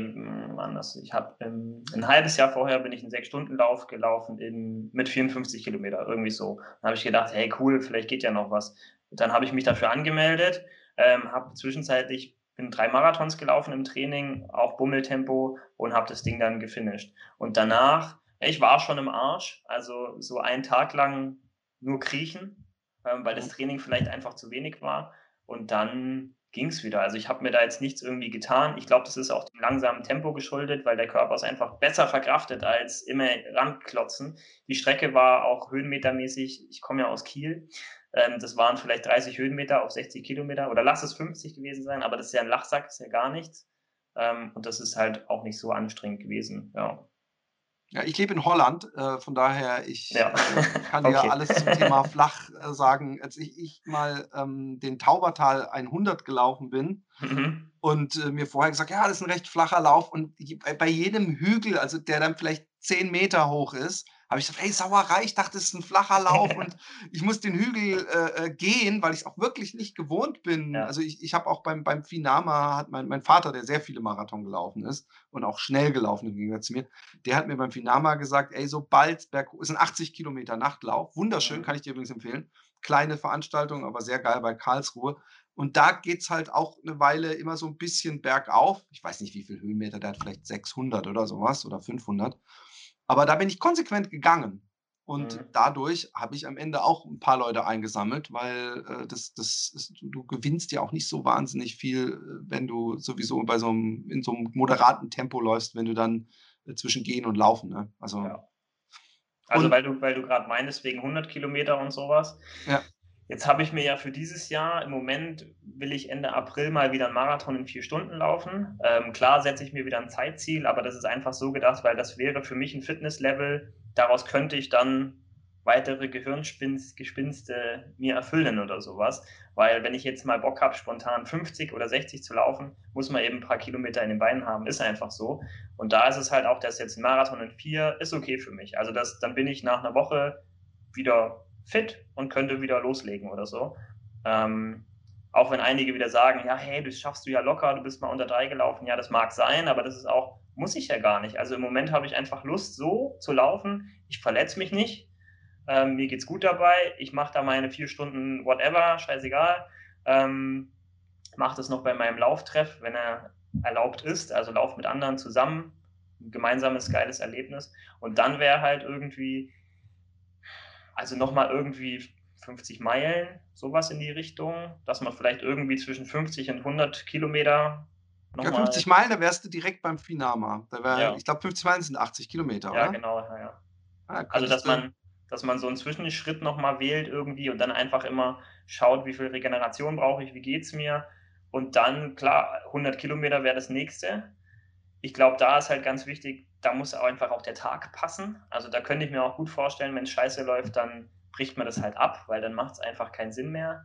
anders. Ich habe ein halbes Jahr vorher bin ich einen Sechs-Stunden-Lauf gelaufen in, mit 54 Kilometer, irgendwie so. Dann habe ich gedacht, hey cool, vielleicht geht ja noch was. Dann habe ich mich dafür angemeldet, ähm, habe zwischenzeitlich bin drei Marathons gelaufen im Training, auch Bummeltempo und habe das Ding dann gefinisht. Und danach, ich war schon im Arsch, also so einen Tag lang nur kriechen, ähm, weil das mhm. Training vielleicht einfach zu wenig war. Und dann ging es wieder. Also ich habe mir da jetzt nichts irgendwie getan. Ich glaube, das ist auch dem langsamen Tempo geschuldet, weil der Körper es einfach besser verkraftet als immer ranklotzen. Die Strecke war auch höhenmetermäßig, ich komme ja aus Kiel, ähm, das waren vielleicht 30 Höhenmeter auf 60 Kilometer oder lass es 50 gewesen sein, aber das ist ja ein Lachsack, ist ja gar nichts. Ähm, und das ist halt auch nicht so anstrengend gewesen. Ja. Ja, ich lebe in Holland, äh, von daher ich ja. äh, kann okay. dir alles zum Thema flach äh, sagen. Als ich, ich mal ähm, den Taubertal 100 gelaufen bin mhm. und äh, mir vorher gesagt, ja, das ist ein recht flacher Lauf und bei, bei jedem Hügel, also der dann vielleicht 10 Meter hoch ist, habe ich gesagt, ey, Sauerei, ich dachte, es ist ein flacher Lauf und ich muss den Hügel äh, äh gehen, weil ich es auch wirklich nicht gewohnt bin. Ja. Also ich, ich habe auch beim, beim Finama, hat mein, mein Vater, der sehr viele Marathon gelaufen ist und auch schnell gelaufen im Gegensatz zu mir, der hat mir beim Finama gesagt, ey, sobald Berg, ist ein 80 Kilometer Nachtlauf, wunderschön, mhm. kann ich dir übrigens empfehlen. Kleine Veranstaltung, aber sehr geil bei Karlsruhe. Und da geht es halt auch eine Weile immer so ein bisschen bergauf. Ich weiß nicht, wie viel Höhenmeter, der hat vielleicht 600 oder sowas oder 500. Aber da bin ich konsequent gegangen. Und mhm. dadurch habe ich am Ende auch ein paar Leute eingesammelt, weil äh, das, das ist, du, gewinnst ja auch nicht so wahnsinnig viel, äh, wenn du sowieso bei so einem, in so einem moderaten Tempo läufst, wenn du dann äh, zwischen Gehen und Laufen. Ne? Also, ja. also und, weil du, weil du gerade meinst, wegen 100 Kilometer und sowas. Ja. Jetzt habe ich mir ja für dieses Jahr, im Moment will ich Ende April mal wieder einen Marathon in vier Stunden laufen. Ähm, klar setze ich mir wieder ein Zeitziel, aber das ist einfach so gedacht, weil das wäre für mich ein Fitnesslevel, daraus könnte ich dann weitere Gehirngespinste mir erfüllen oder sowas. Weil wenn ich jetzt mal Bock habe, spontan 50 oder 60 zu laufen, muss man eben ein paar Kilometer in den Beinen haben. Ist einfach so. Und da ist es halt auch, dass jetzt ein Marathon in vier ist okay für mich. Also das, dann bin ich nach einer Woche wieder fit und könnte wieder loslegen oder so. Ähm, auch wenn einige wieder sagen, ja, hey, das schaffst du ja locker, du bist mal unter drei gelaufen. Ja, das mag sein, aber das ist auch, muss ich ja gar nicht. Also im Moment habe ich einfach Lust, so zu laufen. Ich verletze mich nicht. Ähm, mir geht's gut dabei. Ich mache da meine vier Stunden whatever, scheißegal. Ähm, mache das noch bei meinem Lauftreff, wenn er erlaubt ist. Also lauf mit anderen zusammen. Ein gemeinsames, geiles Erlebnis. Und dann wäre halt irgendwie also nochmal irgendwie 50 Meilen, sowas in die Richtung, dass man vielleicht irgendwie zwischen 50 und 100 Kilometer. Ja, 50 Meilen, da wärst du direkt beim Finama. Da wär, ja. Ich glaube, 50 Meilen sind 80 Kilometer, ja, oder? Genau, ja, genau. Ah, also, dass man, dass man so einen Zwischenschritt nochmal wählt irgendwie und dann einfach immer schaut, wie viel Regeneration brauche ich, wie geht es mir. Und dann, klar, 100 Kilometer wäre das nächste. Ich glaube, da ist halt ganz wichtig, da muss auch einfach auch der Tag passen. Also da könnte ich mir auch gut vorstellen, wenn es scheiße läuft, dann bricht man das halt ab, weil dann macht es einfach keinen Sinn mehr.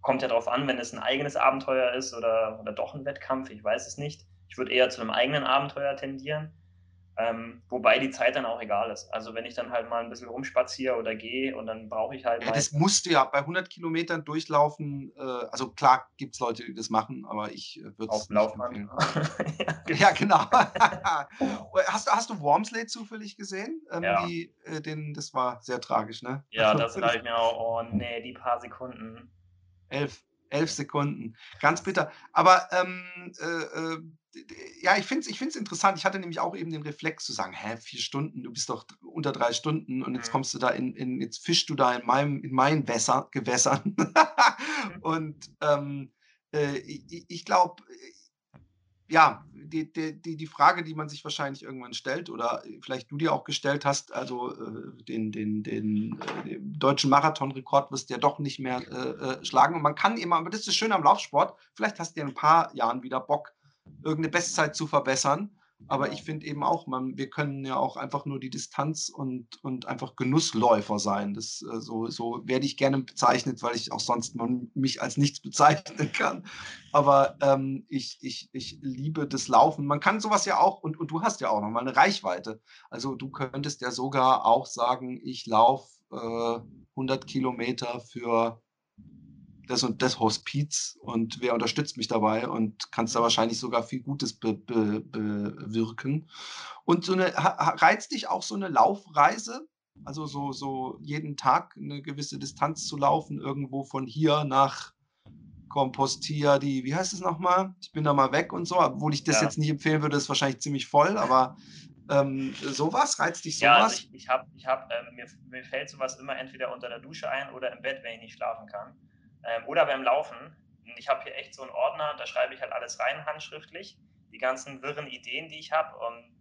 Kommt ja darauf an, wenn es ein eigenes Abenteuer ist oder, oder doch ein Wettkampf, ich weiß es nicht. Ich würde eher zu einem eigenen Abenteuer tendieren. Ähm, wobei die Zeit dann auch egal ist. Also wenn ich dann halt mal ein bisschen rumspaziere oder gehe und dann brauche ich halt. Ja, das musst du ja bei 100 Kilometern durchlaufen. Äh, also klar gibt es Leute, die das machen, aber ich äh, würde es nicht empfehlen. ja, genau. hast, hast du Wormsley zufällig gesehen? Ähm, ja. Die, äh, den, das war sehr tragisch, ne? Ja, das sage ich mir auch. Oh nee, die paar Sekunden. Elf elf Sekunden. Ganz bitter. Aber ähm, äh, äh ja, ich finde es ich find's interessant. Ich hatte nämlich auch eben den Reflex zu sagen, hä, vier Stunden, du bist doch unter drei Stunden und jetzt mhm. kommst du da in, in jetzt fischst du da in meinem, in meinen Wässer, Gewässern. Mhm. und ähm, äh, ich, ich glaube, ja, die, die, die Frage, die man sich wahrscheinlich irgendwann stellt oder vielleicht du dir auch gestellt hast, also äh, den, den, den, äh, den deutschen Marathonrekord wirst du ja doch nicht mehr äh, äh, schlagen. Und man kann immer, aber das ist schön am Laufsport, vielleicht hast du ja in ein paar Jahren wieder Bock, irgendeine Bestzeit zu verbessern. Aber ich finde eben auch, man, wir können ja auch einfach nur die Distanz und, und einfach Genussläufer sein. Das, äh, so, so werde ich gerne bezeichnet, weil ich auch sonst mich als nichts bezeichnen kann. Aber ähm, ich, ich, ich liebe das Laufen. Man kann sowas ja auch, und, und du hast ja auch nochmal eine Reichweite. Also du könntest ja sogar auch sagen, ich laufe äh, 100 Kilometer für das und das Hospiz und wer unterstützt mich dabei und kannst da wahrscheinlich sogar viel Gutes be, be, bewirken. Und so eine, reizt dich auch so eine Laufreise? Also so, so jeden Tag eine gewisse Distanz zu laufen, irgendwo von hier nach Kompostier, die, wie heißt es nochmal? Ich bin da mal weg und so, obwohl ich das ja. jetzt nicht empfehlen würde, ist wahrscheinlich ziemlich voll, aber ähm, sowas, reizt dich sowas? Ja, also ich, ich habe, ich hab, äh, mir, mir fällt sowas immer entweder unter der Dusche ein oder im Bett, wenn ich nicht schlafen kann ähm, oder beim Laufen. Ich habe hier echt so einen Ordner, da schreibe ich halt alles rein, handschriftlich, die ganzen wirren Ideen, die ich habe. Und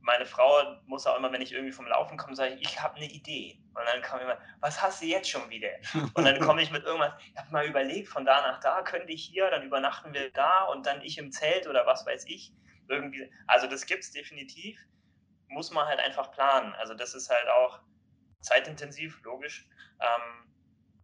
meine Frau muss auch immer, wenn ich irgendwie vom Laufen komme, sage ich, ich habe eine Idee. Und dann ich immer, was hast du jetzt schon wieder? Und dann komme ich mit irgendwas, ich habe mal überlegt, von da nach da könnte ich hier, dann übernachten wir da und dann ich im Zelt oder was weiß ich. Irgendwie. Also das gibt es definitiv, muss man halt einfach planen. Also das ist halt auch zeitintensiv, logisch. Ähm,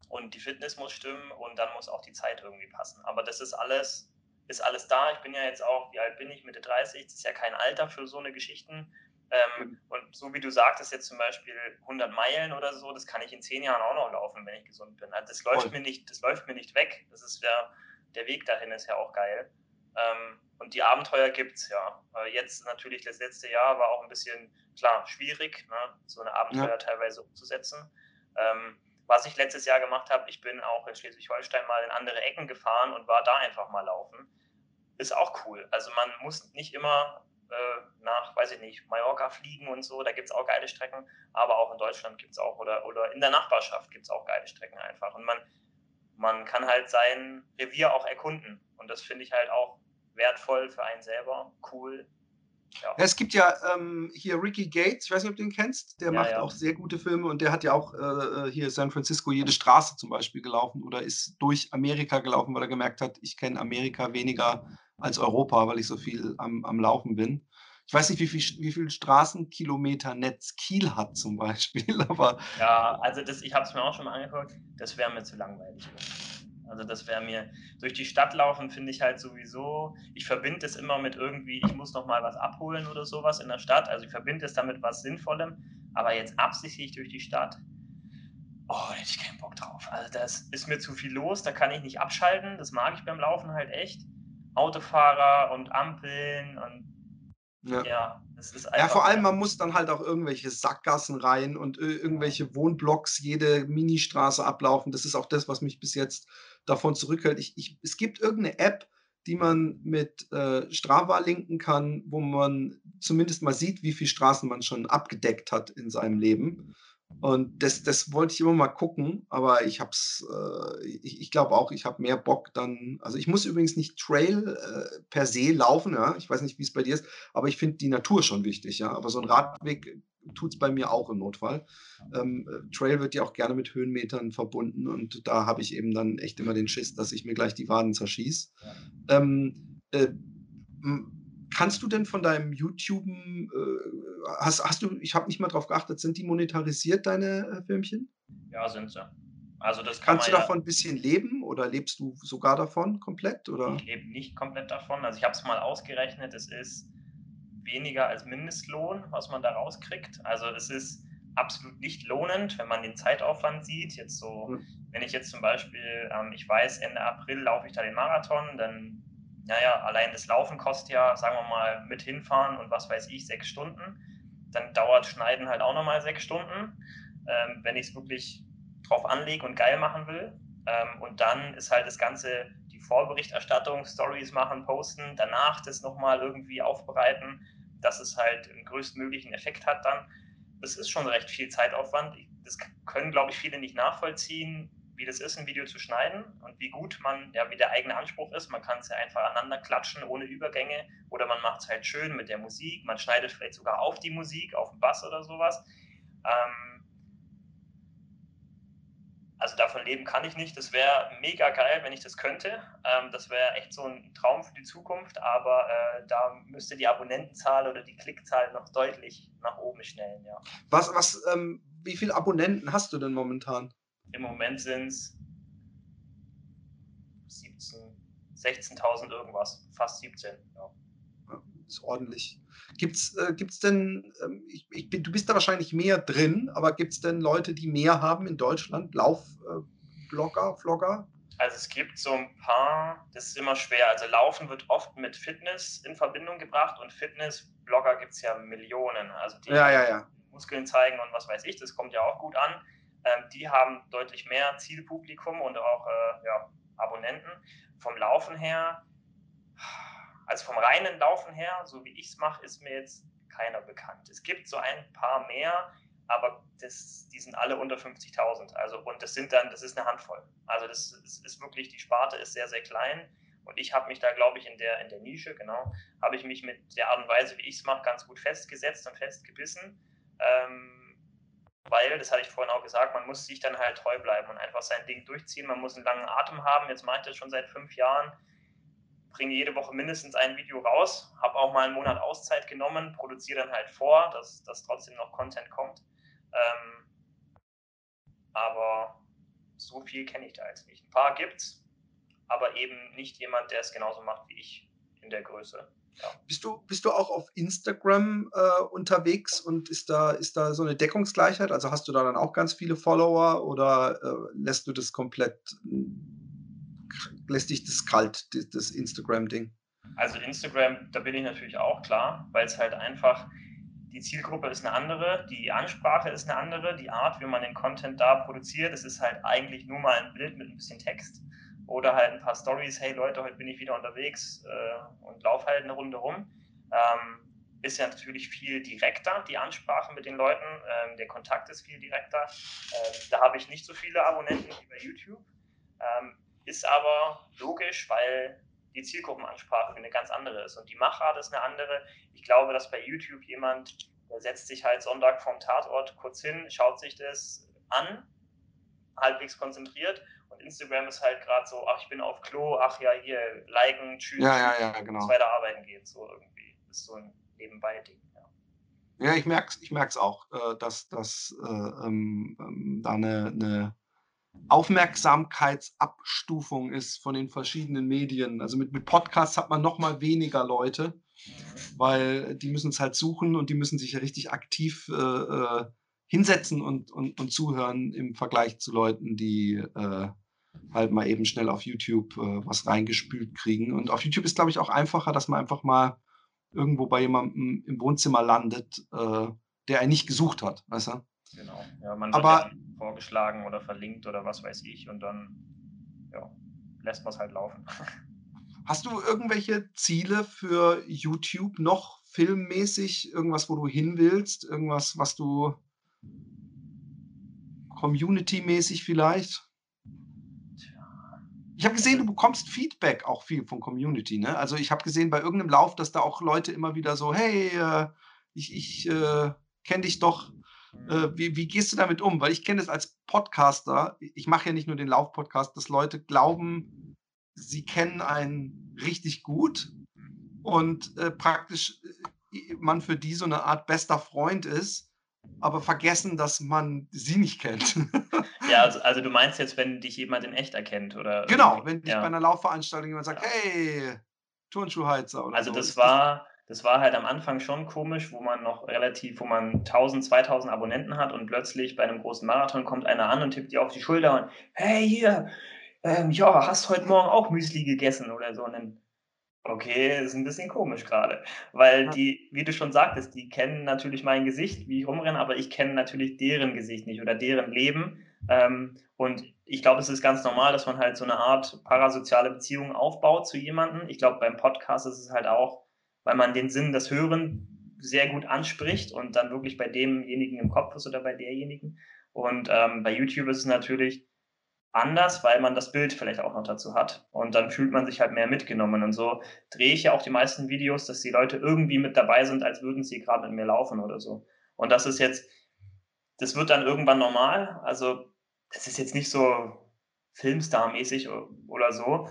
und die Fitness muss stimmen und dann muss auch die Zeit irgendwie passen. Aber das ist alles, ist alles da. Ich bin ja jetzt auch, wie alt bin ich? Mitte 30. Das ist ja kein Alter für so eine Geschichten. Ähm, und so wie du sagtest, jetzt zum Beispiel 100 Meilen oder so, das kann ich in zehn Jahren auch noch laufen, wenn ich gesund bin. Also das läuft, mir nicht, das läuft mir nicht weg. Das ist ja, der Weg dahin ist ja auch geil. Ähm, und die Abenteuer gibt es ja. Jetzt natürlich, das letzte Jahr war auch ein bisschen, klar, schwierig, ne, so eine Abenteuer ja. teilweise umzusetzen. Ähm, was ich letztes Jahr gemacht habe, ich bin auch in Schleswig-Holstein mal in andere Ecken gefahren und war da einfach mal laufen. Ist auch cool. Also man muss nicht immer äh, nach, weiß ich nicht, Mallorca fliegen und so, da gibt es auch geile Strecken, aber auch in Deutschland gibt es auch oder, oder in der Nachbarschaft gibt es auch geile Strecken einfach. Und man, man kann halt sein Revier auch erkunden. Und das finde ich halt auch wertvoll für einen selber, cool. Ja. Ja, es gibt ja ähm, hier Ricky Gates, ich weiß nicht, ob du den kennst, der ja, macht auch sehr gute Filme und der hat ja auch äh, äh, hier San Francisco jede Straße zum Beispiel gelaufen oder ist durch Amerika gelaufen, weil er gemerkt hat, ich kenne Amerika weniger als Europa, weil ich so viel am, am Laufen bin. Ich weiß nicht, wie viel, wie viel Straßenkilometer Netz Kiel hat zum Beispiel, aber. Ja, also das, ich habe es mir auch schon mal angeguckt, das wäre mir zu langweilig. Also das wäre mir, durch die Stadt laufen finde ich halt sowieso, ich verbinde es immer mit irgendwie, ich muss noch mal was abholen oder sowas in der Stadt. Also ich verbinde es damit was Sinnvollem, aber jetzt absichtlich durch die Stadt, oh, hätte ich keinen Bock drauf. Also das ist mir zu viel los, da kann ich nicht abschalten, das mag ich beim Laufen halt echt. Autofahrer und Ampeln und ja. ja, das ist einfach. Ja, vor allem, man muss dann halt auch irgendwelche Sackgassen rein und äh, irgendwelche Wohnblocks, jede Ministraße ablaufen. Das ist auch das, was mich bis jetzt davon zurückhält. Ich, ich, es gibt irgendeine App, die man mit äh, Strava linken kann, wo man zumindest mal sieht, wie viele Straßen man schon abgedeckt hat in seinem Leben. Und das, das wollte ich immer mal gucken, aber ich hab's, äh, ich, ich glaube auch, ich habe mehr Bock dann. Also ich muss übrigens nicht Trail äh, per se laufen, ja. Ich weiß nicht, wie es bei dir ist, aber ich finde die Natur schon wichtig, ja. Aber so ein Radweg tut es bei mir auch im Notfall. Ähm, Trail wird ja auch gerne mit Höhenmetern verbunden und da habe ich eben dann echt immer den Schiss, dass ich mir gleich die Waden zerschieße. Ja. Ähm, äh, Kannst du denn von deinem YouTube, äh, hast, hast du, ich habe nicht mal drauf geachtet, sind die monetarisiert, deine äh, Filmchen? Ja, sind sie. Also das kann Kannst du davon ja, ein bisschen leben oder lebst du sogar davon komplett? Oder? Ich lebe nicht komplett davon. Also ich habe es mal ausgerechnet, es ist weniger als Mindestlohn, was man da rauskriegt. Also es ist absolut nicht lohnend, wenn man den Zeitaufwand sieht. Jetzt so, hm. wenn ich jetzt zum Beispiel, ähm, ich weiß, Ende April laufe ich da den Marathon, dann naja, allein das Laufen kostet ja, sagen wir mal, mit hinfahren und was weiß ich, sechs Stunden. Dann dauert Schneiden halt auch nochmal sechs Stunden, ähm, wenn ich es wirklich drauf anlege und geil machen will. Ähm, und dann ist halt das Ganze, die Vorberichterstattung, Stories machen, posten, danach das nochmal irgendwie aufbereiten, dass es halt einen größtmöglichen Effekt hat dann. Das ist schon recht viel Zeitaufwand. Das können, glaube ich, viele nicht nachvollziehen wie das ist, ein Video zu schneiden und wie gut man, ja, wie der eigene Anspruch ist. Man kann es ja einfach aneinander klatschen ohne Übergänge oder man macht es halt schön mit der Musik. Man schneidet vielleicht sogar auf die Musik, auf den Bass oder sowas. Ähm, also davon leben kann ich nicht. Das wäre mega geil, wenn ich das könnte. Ähm, das wäre echt so ein Traum für die Zukunft, aber äh, da müsste die Abonnentenzahl oder die Klickzahl noch deutlich nach oben schnellen, ja. Was, was, ähm, wie viele Abonnenten hast du denn momentan? Im Moment sind es 16.000 irgendwas, fast 17. Ja. Ist ordentlich. Gibt es äh, gibt's denn, ähm, ich, ich bin, du bist da wahrscheinlich mehr drin, aber gibt es denn Leute, die mehr haben in Deutschland? Laufblogger, äh, Vlogger? Also es gibt so ein paar, das ist immer schwer. Also Laufen wird oft mit Fitness in Verbindung gebracht und Fitness-Blogger gibt es ja Millionen. Also die ja, ja, ja. Muskeln zeigen und was weiß ich, das kommt ja auch gut an. Ähm, die haben deutlich mehr Zielpublikum und auch äh, ja, Abonnenten. Vom Laufen her, also vom reinen Laufen her, so wie ich es mache, ist mir jetzt keiner bekannt. Es gibt so ein paar mehr, aber das, die sind alle unter 50.000. Also, und das sind dann, das ist eine Handvoll. Also das, das ist wirklich, die Sparte ist sehr, sehr klein. Und ich habe mich da, glaube ich, in der, in der Nische, genau, habe ich mich mit der Art und Weise, wie ich es mache, ganz gut festgesetzt und festgebissen. Ähm, weil, das hatte ich vorhin auch gesagt, man muss sich dann halt treu bleiben und einfach sein Ding durchziehen. Man muss einen langen Atem haben. Jetzt mache ich das schon seit fünf Jahren, bringe jede Woche mindestens ein Video raus, habe auch mal einen Monat Auszeit genommen, produziere dann halt vor, dass, dass trotzdem noch Content kommt. Ähm, aber so viel kenne ich da jetzt nicht. Ein paar gibt's, aber eben nicht jemand, der es genauso macht wie ich in der Größe. Ja. Bist, du, bist du auch auf Instagram äh, unterwegs und ist da, ist da so eine Deckungsgleichheit? Also hast du da dann auch ganz viele Follower oder äh, lässt du das komplett, lässt dich das kalt, das Instagram-Ding? Also Instagram, da bin ich natürlich auch klar, weil es halt einfach, die Zielgruppe ist eine andere, die Ansprache ist eine andere, die Art, wie man den Content da produziert, es ist halt eigentlich nur mal ein Bild mit ein bisschen Text oder halt ein paar Stories, hey Leute, heute bin ich wieder unterwegs äh, und laufe halt eine Runde rum. Ähm, ist ja natürlich viel direkter, die Ansprache mit den Leuten, ähm, der Kontakt ist viel direkter. Ähm, da habe ich nicht so viele Abonnenten wie bei YouTube. Ähm, ist aber logisch, weil die Zielgruppenansprache eine ganz andere ist und die Machart ist eine andere. Ich glaube, dass bei YouTube jemand, der setzt sich halt Sonntag vom Tatort kurz hin, schaut sich das an, halbwegs konzentriert und Instagram ist halt gerade so, ach, ich bin auf Klo, ach ja, hier, liken, tschüss, ja, ja, ja, genau. weiter arbeiten geht, so irgendwie. Das ist so ein Nebenbei-Ding. Ja. ja, ich merke es ich merk's auch, äh, dass, dass äh, ähm, ähm, da eine, eine Aufmerksamkeitsabstufung ist von den verschiedenen Medien. Also mit, mit Podcasts hat man noch mal weniger Leute, weil die müssen es halt suchen und die müssen sich ja richtig aktiv äh, äh, hinsetzen und, und, und zuhören im Vergleich zu Leuten, die äh, halt mal eben schnell auf YouTube äh, was reingespült kriegen. Und auf YouTube ist, glaube ich, auch einfacher, dass man einfach mal irgendwo bei jemandem im Wohnzimmer landet, äh, der einen nicht gesucht hat, weißt du? Genau. Ja, man wird Aber, ja vorgeschlagen oder verlinkt oder was weiß ich und dann ja, lässt man es halt laufen. Hast du irgendwelche Ziele für YouTube noch filmmäßig? Irgendwas, wo du hin willst? Irgendwas, was du community-mäßig vielleicht? Ich habe gesehen, du bekommst Feedback auch viel von Community. Ne? Also ich habe gesehen bei irgendeinem Lauf, dass da auch Leute immer wieder so, hey, äh, ich, ich äh, kenne dich doch. Äh, wie, wie, gehst du damit um? Weil ich kenne es als Podcaster. Ich mache ja nicht nur den Lauf-Podcast, dass Leute glauben, sie kennen einen richtig gut und äh, praktisch äh, man für die so eine Art bester Freund ist aber vergessen, dass man sie nicht kennt. ja, also, also, du meinst jetzt, wenn dich jemand in echt erkennt, oder? Genau, wenn dich ja. bei einer Laufveranstaltung jemand sagt, ja. hey, Turnschuhheizer oder Also so. das war, das war halt am Anfang schon komisch, wo man noch relativ, wo man 1000, 2000 Abonnenten hat und plötzlich bei einem großen Marathon kommt einer an und tippt dir auf die Schulter und hey, hier, ähm, ja, hast heute Morgen auch Müsli gegessen oder so. Und dann Okay, ist ein bisschen komisch gerade, weil die, wie du schon sagtest, die kennen natürlich mein Gesicht, wie ich rumrenne, aber ich kenne natürlich deren Gesicht nicht oder deren Leben. Ähm, und ich glaube, es ist ganz normal, dass man halt so eine Art parasoziale Beziehung aufbaut zu jemandem. Ich glaube, beim Podcast ist es halt auch, weil man den Sinn des Hören sehr gut anspricht und dann wirklich bei demjenigen im Kopf ist oder bei derjenigen. Und ähm, bei YouTube ist es natürlich, anders, weil man das Bild vielleicht auch noch dazu hat. Und dann fühlt man sich halt mehr mitgenommen. Und so drehe ich ja auch die meisten Videos, dass die Leute irgendwie mit dabei sind, als würden sie gerade mit mir laufen oder so. Und das ist jetzt, das wird dann irgendwann normal. Also, das ist jetzt nicht so Filmstar-mäßig oder so.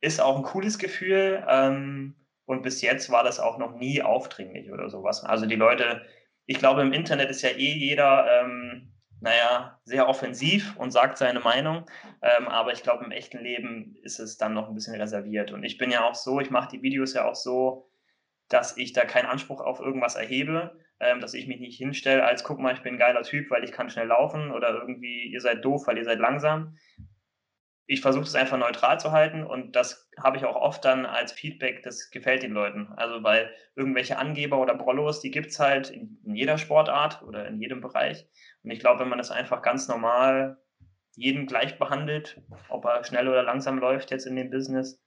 Ist auch ein cooles Gefühl. Ähm, und bis jetzt war das auch noch nie aufdringlich oder sowas. Also die Leute, ich glaube, im Internet ist ja eh jeder, ähm, naja, sehr offensiv und sagt seine Meinung. Ähm, aber ich glaube, im echten Leben ist es dann noch ein bisschen reserviert. Und ich bin ja auch so, ich mache die Videos ja auch so, dass ich da keinen Anspruch auf irgendwas erhebe, ähm, dass ich mich nicht hinstelle als, guck mal, ich bin ein geiler Typ, weil ich kann schnell laufen oder irgendwie, ihr seid doof, weil ihr seid langsam, ich versuche es einfach neutral zu halten und das habe ich auch oft dann als Feedback, das gefällt den Leuten. Also weil irgendwelche Angeber oder Brollos, die gibt es halt in, in, jeder Sportart oder in jedem Bereich. Und ich glaube, wenn man das einfach ganz normal jeden gleich behandelt, ob er schnell oder langsam läuft jetzt in dem Business,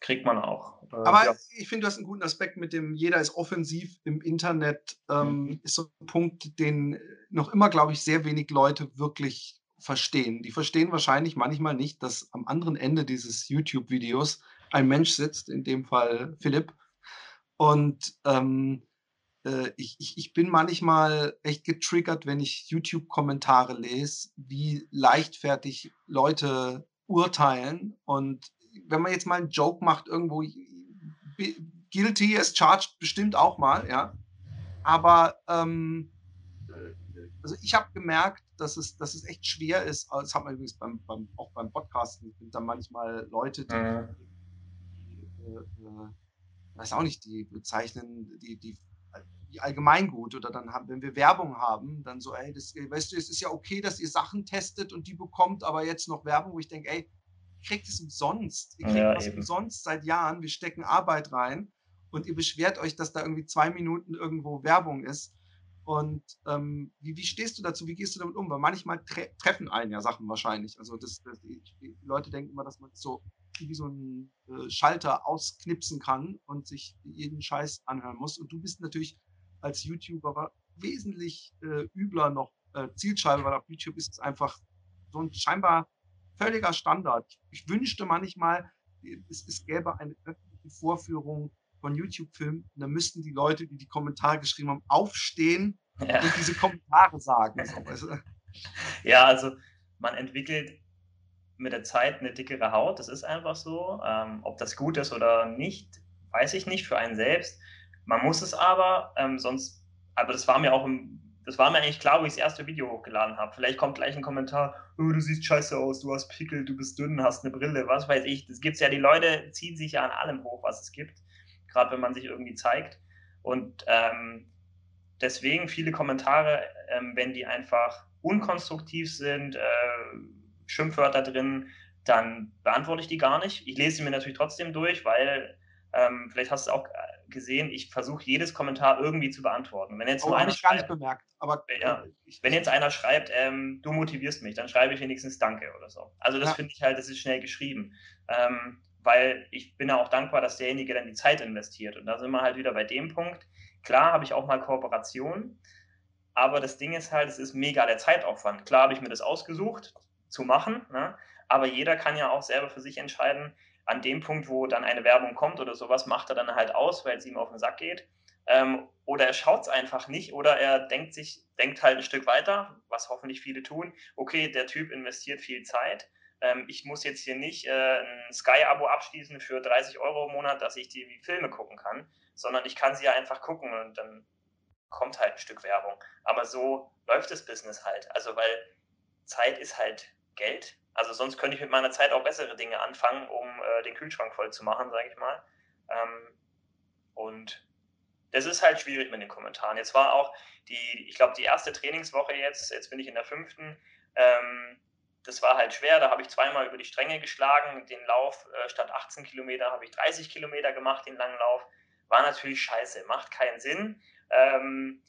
kriegt man auch. Äh, Aber ja. ich finde, du hast einen guten Aspekt mit dem, jeder ist offensiv im Internet, ähm, mhm. ist so ein Punkt, den noch immer, glaube ich, sehr wenig Leute wirklich verstehen. Die verstehen wahrscheinlich manchmal nicht, dass am anderen Ende dieses YouTube-Videos ein Mensch sitzt, in dem Fall Philipp. Und ähm, äh, ich, ich, ich bin manchmal echt getriggert, wenn ich YouTube-Kommentare lese, wie leichtfertig Leute urteilen. Und wenn man jetzt mal einen Joke macht, irgendwo guilty as charged bestimmt auch mal, ja. Aber ähm, also ich habe gemerkt, dass es, dass es echt schwer ist. Das hat man übrigens beim, beim, auch beim Podcasten. Es sind dann manchmal Leute, die, mhm. äh, äh, weiß auch nicht, die bezeichnen die, die, die Allgemeingut oder dann haben, wenn wir Werbung haben, dann so, ey, das, weißt du, es ist ja okay, dass ihr Sachen testet und die bekommt, aber jetzt noch Werbung, wo ich denke, ey, kriegt es umsonst. Ihr kriegt ja, was eben. umsonst seit Jahren. Wir stecken Arbeit rein und ihr beschwert euch, dass da irgendwie zwei Minuten irgendwo Werbung ist. Und ähm, wie, wie stehst du dazu? Wie gehst du damit um? Weil manchmal tre treffen einen ja Sachen wahrscheinlich. Also das, das die, die, Leute denken immer, dass man so wie so ein äh, Schalter ausknipsen kann und sich jeden Scheiß anhören muss. Und du bist natürlich als YouTuber wesentlich äh, übler noch äh, Zielscheibe, weil auf YouTube ist es einfach so ein scheinbar völliger Standard. Ich wünschte manchmal, es, es gäbe eine öffentliche Vorführung von YouTube-Filmen, da müssten die Leute, die die Kommentare geschrieben haben, aufstehen ja. und diese Kommentare sagen. Ja, also man entwickelt mit der Zeit eine dickere Haut, das ist einfach so. Ähm, ob das gut ist oder nicht, weiß ich nicht für einen selbst. Man muss es aber, ähm, sonst, aber das war mir auch im, das war mir eigentlich klar, wo ich das erste Video hochgeladen habe. Vielleicht kommt gleich ein Kommentar, oh, du siehst scheiße aus, du hast Pickel, du bist dünn, hast eine Brille, was weiß ich. Das gibt's ja, die Leute ziehen sich ja an allem hoch, was es gibt gerade wenn man sich irgendwie zeigt. Und ähm, deswegen viele Kommentare, ähm, wenn die einfach unkonstruktiv sind, äh, Schimpfwörter drin, dann beantworte ich die gar nicht. Ich lese sie mir natürlich trotzdem durch, weil ähm, vielleicht hast du auch äh, gesehen, ich versuche jedes Kommentar irgendwie zu beantworten. Wenn jetzt oh, nur einer ich gar nicht bemerkt, aber ja, wenn jetzt einer schreibt, ähm, du motivierst mich, dann schreibe ich wenigstens Danke oder so. Also das ja. finde ich halt, das ist schnell geschrieben. Ähm, weil ich bin ja auch dankbar, dass derjenige dann die Zeit investiert. Und da sind wir halt wieder bei dem Punkt. Klar habe ich auch mal Kooperationen, aber das Ding ist halt, es ist mega der Zeitaufwand. Klar habe ich mir das ausgesucht zu machen, ne? aber jeder kann ja auch selber für sich entscheiden, an dem Punkt, wo dann eine Werbung kommt oder sowas, macht er dann halt aus, weil es ihm auf den Sack geht. Ähm, oder er schaut es einfach nicht oder er denkt sich, denkt halt ein Stück weiter, was hoffentlich viele tun. Okay, der Typ investiert viel Zeit ähm, ich muss jetzt hier nicht äh, ein Sky-Abo abschließen für 30 Euro im Monat, dass ich die Filme gucken kann, sondern ich kann sie ja einfach gucken und dann kommt halt ein Stück Werbung. Aber so läuft das Business halt. Also weil Zeit ist halt Geld. Also sonst könnte ich mit meiner Zeit auch bessere Dinge anfangen, um äh, den Kühlschrank voll zu machen, sage ich mal. Ähm, und das ist halt schwierig mit den Kommentaren. Jetzt war auch die, ich glaube, die erste Trainingswoche jetzt, jetzt bin ich in der fünften, ähm, das war halt schwer. Da habe ich zweimal über die Stränge geschlagen. Den Lauf äh, statt 18 Kilometer habe ich 30 Kilometer gemacht, den langen Lauf. War natürlich scheiße, macht keinen Sinn. Ähm,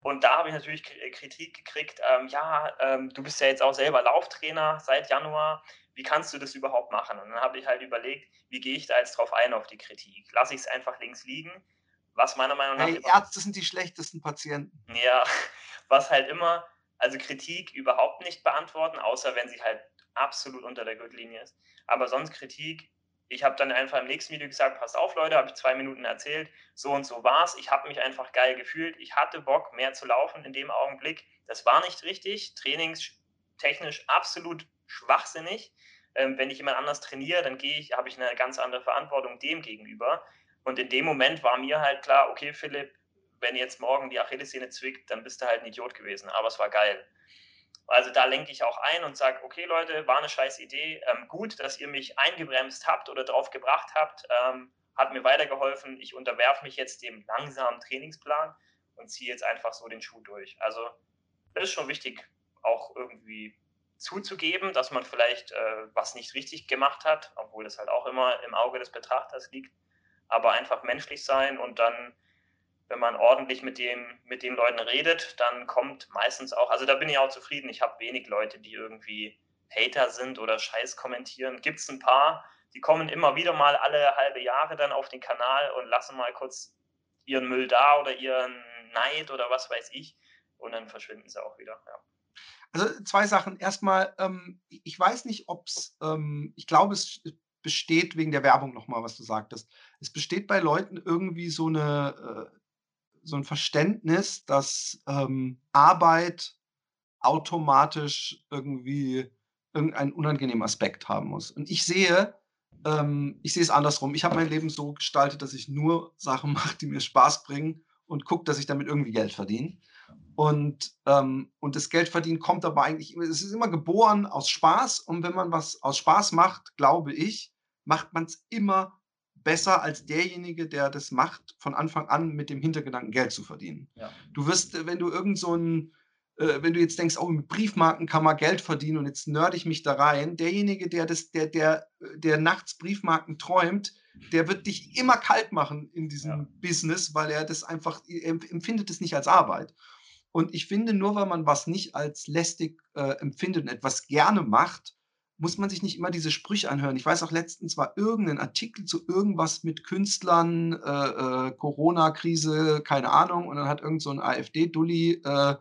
und da habe ich natürlich äh, Kritik gekriegt. Ähm, ja, ähm, du bist ja jetzt auch selber Lauftrainer seit Januar. Wie kannst du das überhaupt machen? Und dann habe ich halt überlegt, wie gehe ich da jetzt drauf ein auf die Kritik? Lasse ich es einfach links liegen? Was meiner Meinung nach. Hey, Ärzte sind die schlechtesten Patienten. Ja, was halt immer also Kritik überhaupt nicht beantworten, außer wenn sie halt absolut unter der Gürtellinie ist. Aber sonst Kritik, ich habe dann einfach im nächsten Video gesagt, passt auf Leute, habe ich zwei Minuten erzählt, so und so war es. Ich habe mich einfach geil gefühlt. Ich hatte Bock, mehr zu laufen in dem Augenblick. Das war nicht richtig, trainingstechnisch absolut schwachsinnig. Ähm, wenn ich jemand anders trainiere, dann gehe ich, habe ich eine ganz andere Verantwortung dem gegenüber. Und in dem Moment war mir halt klar, okay, Philipp, wenn jetzt morgen die Achillessehne zwickt, dann bist du halt ein Idiot gewesen. Aber es war geil. Also da lenke ich auch ein und sage, okay Leute, war eine scheiß Idee. Ähm, gut, dass ihr mich eingebremst habt oder drauf gebracht habt. Ähm, hat mir weitergeholfen. Ich unterwerfe mich jetzt dem langsamen Trainingsplan und ziehe jetzt einfach so den Schuh durch. Also das ist schon wichtig, auch irgendwie zuzugeben, dass man vielleicht äh, was nicht richtig gemacht hat, obwohl das halt auch immer im Auge des Betrachters liegt. Aber einfach menschlich sein und dann wenn man ordentlich mit, dem, mit den Leuten redet, dann kommt meistens auch, also da bin ich auch zufrieden. Ich habe wenig Leute, die irgendwie Hater sind oder Scheiß kommentieren. Gibt es ein paar, die kommen immer wieder mal alle halbe Jahre dann auf den Kanal und lassen mal kurz ihren Müll da oder ihren Neid oder was weiß ich. Und dann verschwinden sie auch wieder. Ja. Also zwei Sachen. Erstmal, ähm, ich weiß nicht, ob es, ähm, ich glaube, es besteht wegen der Werbung nochmal, was du sagtest. Es besteht bei Leuten irgendwie so eine, äh, so ein Verständnis, dass ähm, Arbeit automatisch irgendwie irgendeinen unangenehmen Aspekt haben muss. Und ich sehe, ähm, ich sehe es andersrum. Ich habe mein Leben so gestaltet, dass ich nur Sachen mache, die mir Spaß bringen und gucke, dass ich damit irgendwie Geld verdiene. Und, ähm, und das Geldverdienen kommt aber eigentlich, es ist immer geboren aus Spaß. Und wenn man was aus Spaß macht, glaube ich, macht man es immer besser als derjenige, der das macht, von Anfang an mit dem Hintergedanken Geld zu verdienen. Ja. Du wirst, wenn du irgend so ein äh, wenn du jetzt denkst, oh, mit Briefmarken kann man Geld verdienen und jetzt nörde ich mich da rein, derjenige, der das, der, der, der nachts Briefmarken träumt, der wird dich immer kalt machen in diesem ja. Business, weil er das einfach, er empfindet es nicht als Arbeit. Und ich finde, nur weil man was nicht als lästig äh, empfindet und etwas gerne macht, muss man sich nicht immer diese Sprüche anhören. Ich weiß auch letztens war irgendein Artikel zu irgendwas mit Künstlern, äh, äh, Corona-Krise, keine Ahnung, und dann hat irgend so ein AfD-Dulli äh,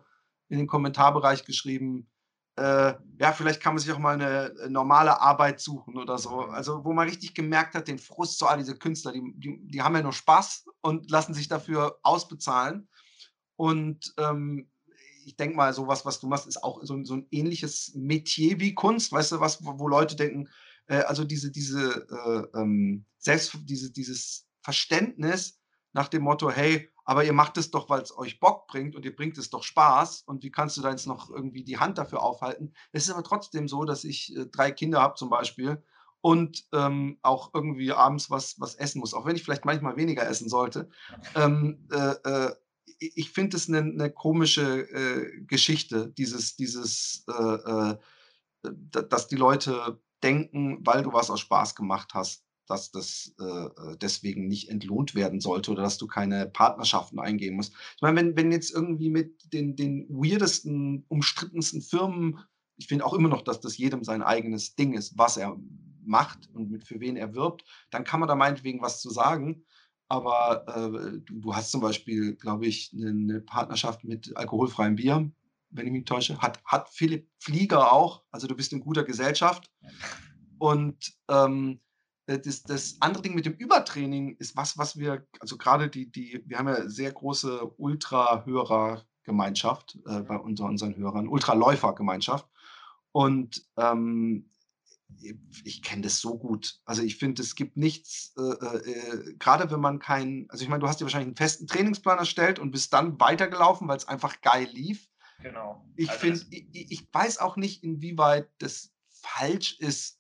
in den Kommentarbereich geschrieben, äh, ja, vielleicht kann man sich auch mal eine äh, normale Arbeit suchen oder so. Also, wo man richtig gemerkt hat, den Frust, so all diese Künstler, die, die, die haben ja nur Spaß und lassen sich dafür ausbezahlen. Und ähm, ich denke mal, sowas, was du machst, ist auch so, so, ein ähnliches Metier wie Kunst, weißt du, was, wo, wo Leute denken, äh, also diese, diese, äh, ähm, selbst diese, dieses Verständnis nach dem Motto, hey, aber ihr macht es doch, weil es euch Bock bringt und ihr bringt es doch Spaß und wie kannst du da jetzt noch irgendwie die Hand dafür aufhalten? Es ist aber trotzdem so, dass ich äh, drei Kinder habe zum Beispiel und ähm, auch irgendwie abends was, was essen muss, auch wenn ich vielleicht manchmal weniger essen sollte. Ähm, äh, äh, ich finde es eine ne komische äh, Geschichte, dieses, dieses, äh, äh, dass die Leute denken, weil du was aus Spaß gemacht hast, dass das äh, äh, deswegen nicht entlohnt werden sollte oder dass du keine Partnerschaften eingehen musst. Ich meine, wenn, wenn jetzt irgendwie mit den, den weirdesten, umstrittensten Firmen, ich finde auch immer noch, dass das jedem sein eigenes Ding ist, was er macht und mit für wen er wirbt, dann kann man da meinetwegen was zu sagen. Aber äh, du, du, hast zum Beispiel, glaube ich, eine, eine, Partnerschaft mit alkoholfreiem Bier, wenn ich mich täusche. Hat, hat Philipp Flieger auch. Also du bist in guter Gesellschaft. Und ähm, äh, das, das andere Ding mit dem Übertraining ist was, was wir, also gerade die, die, wir haben ja sehr große Ultra-Hörer-Gemeinschaft äh, bei unter unseren Hörern, Ultraläufer-Gemeinschaft. Und ähm, ich kenne das so gut. Also ich finde, es gibt nichts, äh, äh, gerade wenn man keinen, also ich meine, du hast dir wahrscheinlich einen festen Trainingsplan erstellt und bist dann weitergelaufen, weil es einfach geil lief. Genau. Ich also finde, ich, ich, weiß auch nicht, inwieweit das falsch ist,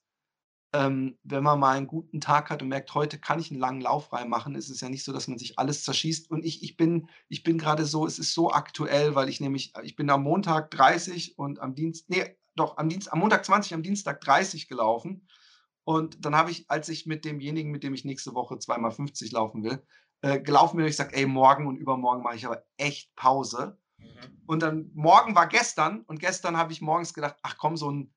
ähm, wenn man mal einen guten Tag hat und merkt, heute kann ich einen langen Lauf reinmachen, ist es ja nicht so, dass man sich alles zerschießt. Und ich, ich bin, ich bin gerade so, es ist so aktuell, weil ich nämlich, ich bin am Montag 30 und am Dienst, nee, doch, am Dienst, am Montag 20, am Dienstag 30 gelaufen. Und dann habe ich, als ich mit demjenigen, mit dem ich nächste Woche zweimal 50 laufen will, äh, gelaufen bin und ich sage, ey, morgen und übermorgen mache ich aber echt Pause. Mhm. Und dann morgen war gestern und gestern habe ich morgens gedacht, ach komm, so ein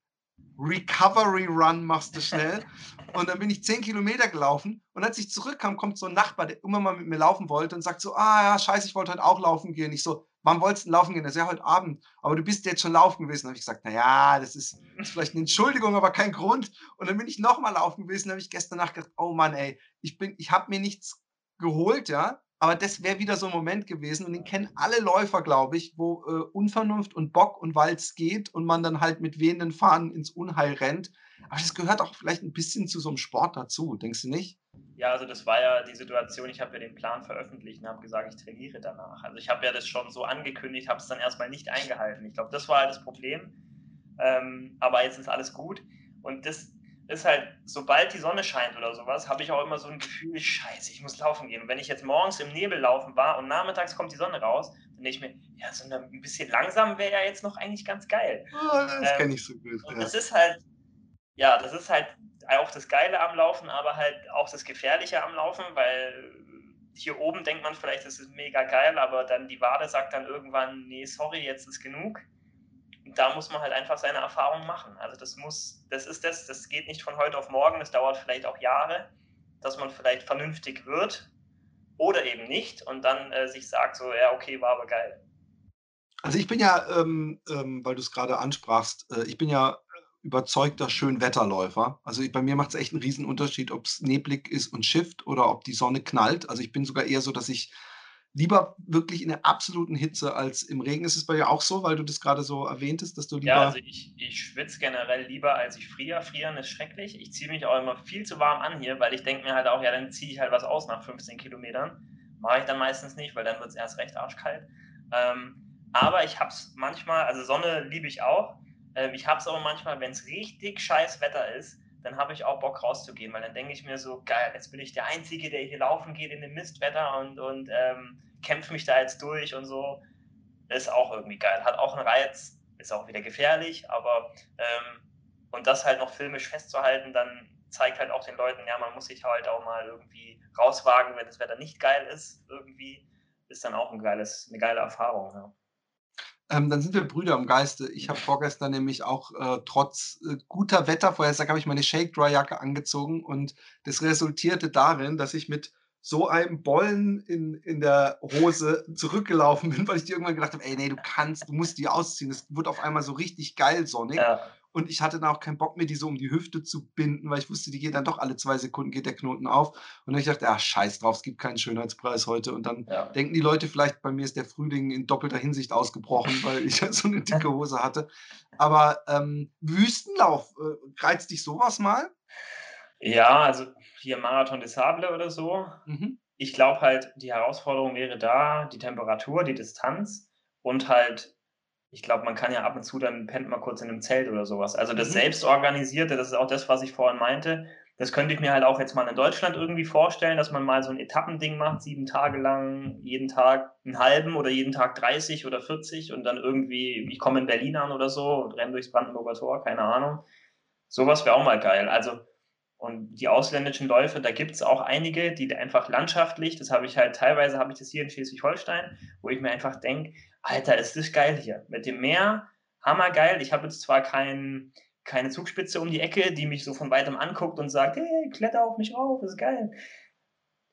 Recovery Run machst du schnell. Und dann bin ich zehn Kilometer gelaufen. Und als ich zurückkam, kommt so ein Nachbar, der immer mal mit mir laufen wollte und sagt so, ah ja, scheiße, ich wollte heute auch laufen gehen. Ich so, wann wolltest du laufen gehen? Das ist ja heute Abend. Aber du bist jetzt schon laufen gewesen. Dann habe ich gesagt, naja, das ist, das ist vielleicht eine Entschuldigung, aber kein Grund. Und dann bin ich nochmal laufen gewesen. Dann habe ich gestern Nacht gedacht, oh Mann, ey, ich ich habe mir nichts geholt, ja. Aber das wäre wieder so ein Moment gewesen und den kennen alle Läufer, glaube ich, wo äh, Unvernunft und Bock und Walz geht und man dann halt mit wehenden Fahnen ins Unheil rennt. Aber das gehört auch vielleicht ein bisschen zu so einem Sport dazu, denkst du nicht? Ja, also das war ja die Situation, ich habe ja den Plan veröffentlicht und habe gesagt, ich trainiere danach. Also ich habe ja das schon so angekündigt, habe es dann erstmal nicht eingehalten. Ich glaube, das war halt das Problem. Ähm, aber jetzt ist alles gut. Und das, ist halt, sobald die Sonne scheint oder sowas, habe ich auch immer so ein Gefühl, scheiße, ich muss laufen gehen. Und wenn ich jetzt morgens im Nebel laufen war und nachmittags kommt die Sonne raus, dann denke ich mir, ja, so ein bisschen langsam wäre ja jetzt noch eigentlich ganz geil. Oh, das ähm, kenne ich so gut. Und ja. das ist halt, ja, das ist halt auch das Geile am Laufen, aber halt auch das Gefährliche am Laufen, weil hier oben denkt man vielleicht, das ist mega geil, aber dann die Wade sagt dann irgendwann, nee, sorry, jetzt ist genug da muss man halt einfach seine Erfahrungen machen. Also das muss, das ist das, das geht nicht von heute auf morgen, das dauert vielleicht auch Jahre, dass man vielleicht vernünftig wird oder eben nicht und dann äh, sich sagt so, ja, okay, war aber geil. Also ich bin ja, ähm, ähm, weil du es gerade ansprachst, äh, ich bin ja überzeugter Schönwetterläufer. Also bei mir macht es echt einen riesen Unterschied, ob es neblig ist und schifft oder ob die Sonne knallt. Also ich bin sogar eher so, dass ich lieber wirklich in der absoluten Hitze als im Regen. Ist es bei dir auch so, weil du das gerade so erwähntest, dass du lieber. Ja, also ich, ich schwitze generell lieber, als ich friere. Frieren ist schrecklich. Ich ziehe mich auch immer viel zu warm an hier, weil ich denke mir halt auch, ja, dann ziehe ich halt was aus nach 15 Kilometern. Mache ich dann meistens nicht, weil dann wird es erst recht arschkalt. Ähm, aber ich habe es manchmal, also Sonne liebe ich auch. Ähm, ich habe es aber manchmal, wenn es richtig scheiß Wetter ist, dann habe ich auch Bock rauszugehen, weil dann denke ich mir so, geil, jetzt bin ich der Einzige, der hier laufen geht in dem Mistwetter und, und ähm, kämpfe mich da jetzt durch und so. Ist auch irgendwie geil. Hat auch einen Reiz, ist auch wieder gefährlich, aber ähm, und das halt noch filmisch festzuhalten, dann zeigt halt auch den Leuten, ja, man muss sich halt auch mal irgendwie rauswagen, wenn das Wetter nicht geil ist, irgendwie, ist dann auch ein geiles, eine geile Erfahrung. Ja. Ähm, dann sind wir Brüder im Geiste. Ich habe vorgestern nämlich auch äh, trotz äh, guter Wettervorhersage habe ich meine Shake Dry Jacke angezogen und das resultierte darin, dass ich mit so einem Bollen in, in der Hose zurückgelaufen bin, weil ich dir irgendwann gedacht habe, ey, nee, du kannst, du musst die ausziehen. Es wird auf einmal so richtig geil sonnig. Ja. Und ich hatte dann auch keinen Bock mehr, die so um die Hüfte zu binden, weil ich wusste, die geht dann doch alle zwei Sekunden, geht der Knoten auf. Und dann ich gedacht, ja, scheiß drauf, es gibt keinen Schönheitspreis heute. Und dann ja. denken die Leute vielleicht, bei mir ist der Frühling in doppelter Hinsicht ausgebrochen, weil ich so eine dicke Hose hatte. Aber ähm, Wüstenlauf, äh, reizt dich sowas mal? Ja, also hier Marathon des Sable oder so. Mhm. Ich glaube halt, die Herausforderung wäre da, die Temperatur, die Distanz und halt ich glaube, man kann ja ab und zu dann pennt mal kurz in einem Zelt oder sowas. Also das mhm. Selbstorganisierte, das ist auch das, was ich vorhin meinte. Das könnte ich mir halt auch jetzt mal in Deutschland irgendwie vorstellen, dass man mal so ein Etappending macht, sieben Tage lang, jeden Tag einen halben oder jeden Tag 30 oder 40 und dann irgendwie, ich komme in Berlin an oder so und renne durchs Brandenburger Tor, keine Ahnung. Sowas wäre auch mal geil. Also, und die ausländischen Läufe, da gibt es auch einige, die einfach landschaftlich, das habe ich halt teilweise, habe ich das hier in Schleswig-Holstein, wo ich mir einfach denke, Alter, ist das geil hier. Mit dem Meer, hammergeil. Ich habe jetzt zwar kein, keine Zugspitze um die Ecke, die mich so von weitem anguckt und sagt, hey, kletter auf mich rauf, ist geil.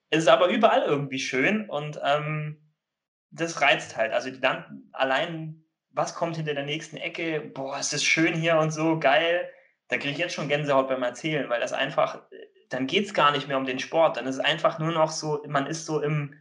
Es ist aber überall irgendwie schön und ähm, das reizt halt. Also dann allein, was kommt hinter der nächsten Ecke? Boah, ist das schön hier und so, geil. Da kriege ich jetzt schon Gänsehaut beim Erzählen, weil das einfach, dann geht es gar nicht mehr um den Sport. Dann ist es einfach nur noch so, man ist so im,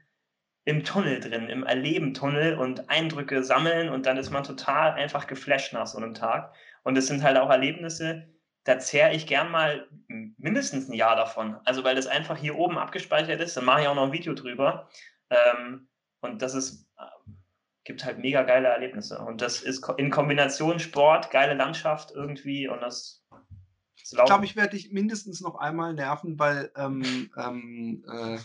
im Tunnel drin, im Erleben-Tunnel und Eindrücke sammeln und dann ist man total einfach geflasht nach so einem Tag. Und es sind halt auch Erlebnisse, da zehre ich gern mal mindestens ein Jahr davon. Also weil das einfach hier oben abgespeichert ist, dann mache ich auch noch ein Video drüber. Ähm, und das ist, äh, gibt halt mega geile Erlebnisse. Und das ist in Kombination Sport, geile Landschaft irgendwie und das. Ich glaube, ich werde dich mindestens noch einmal nerven, weil ähm, ähm, äh,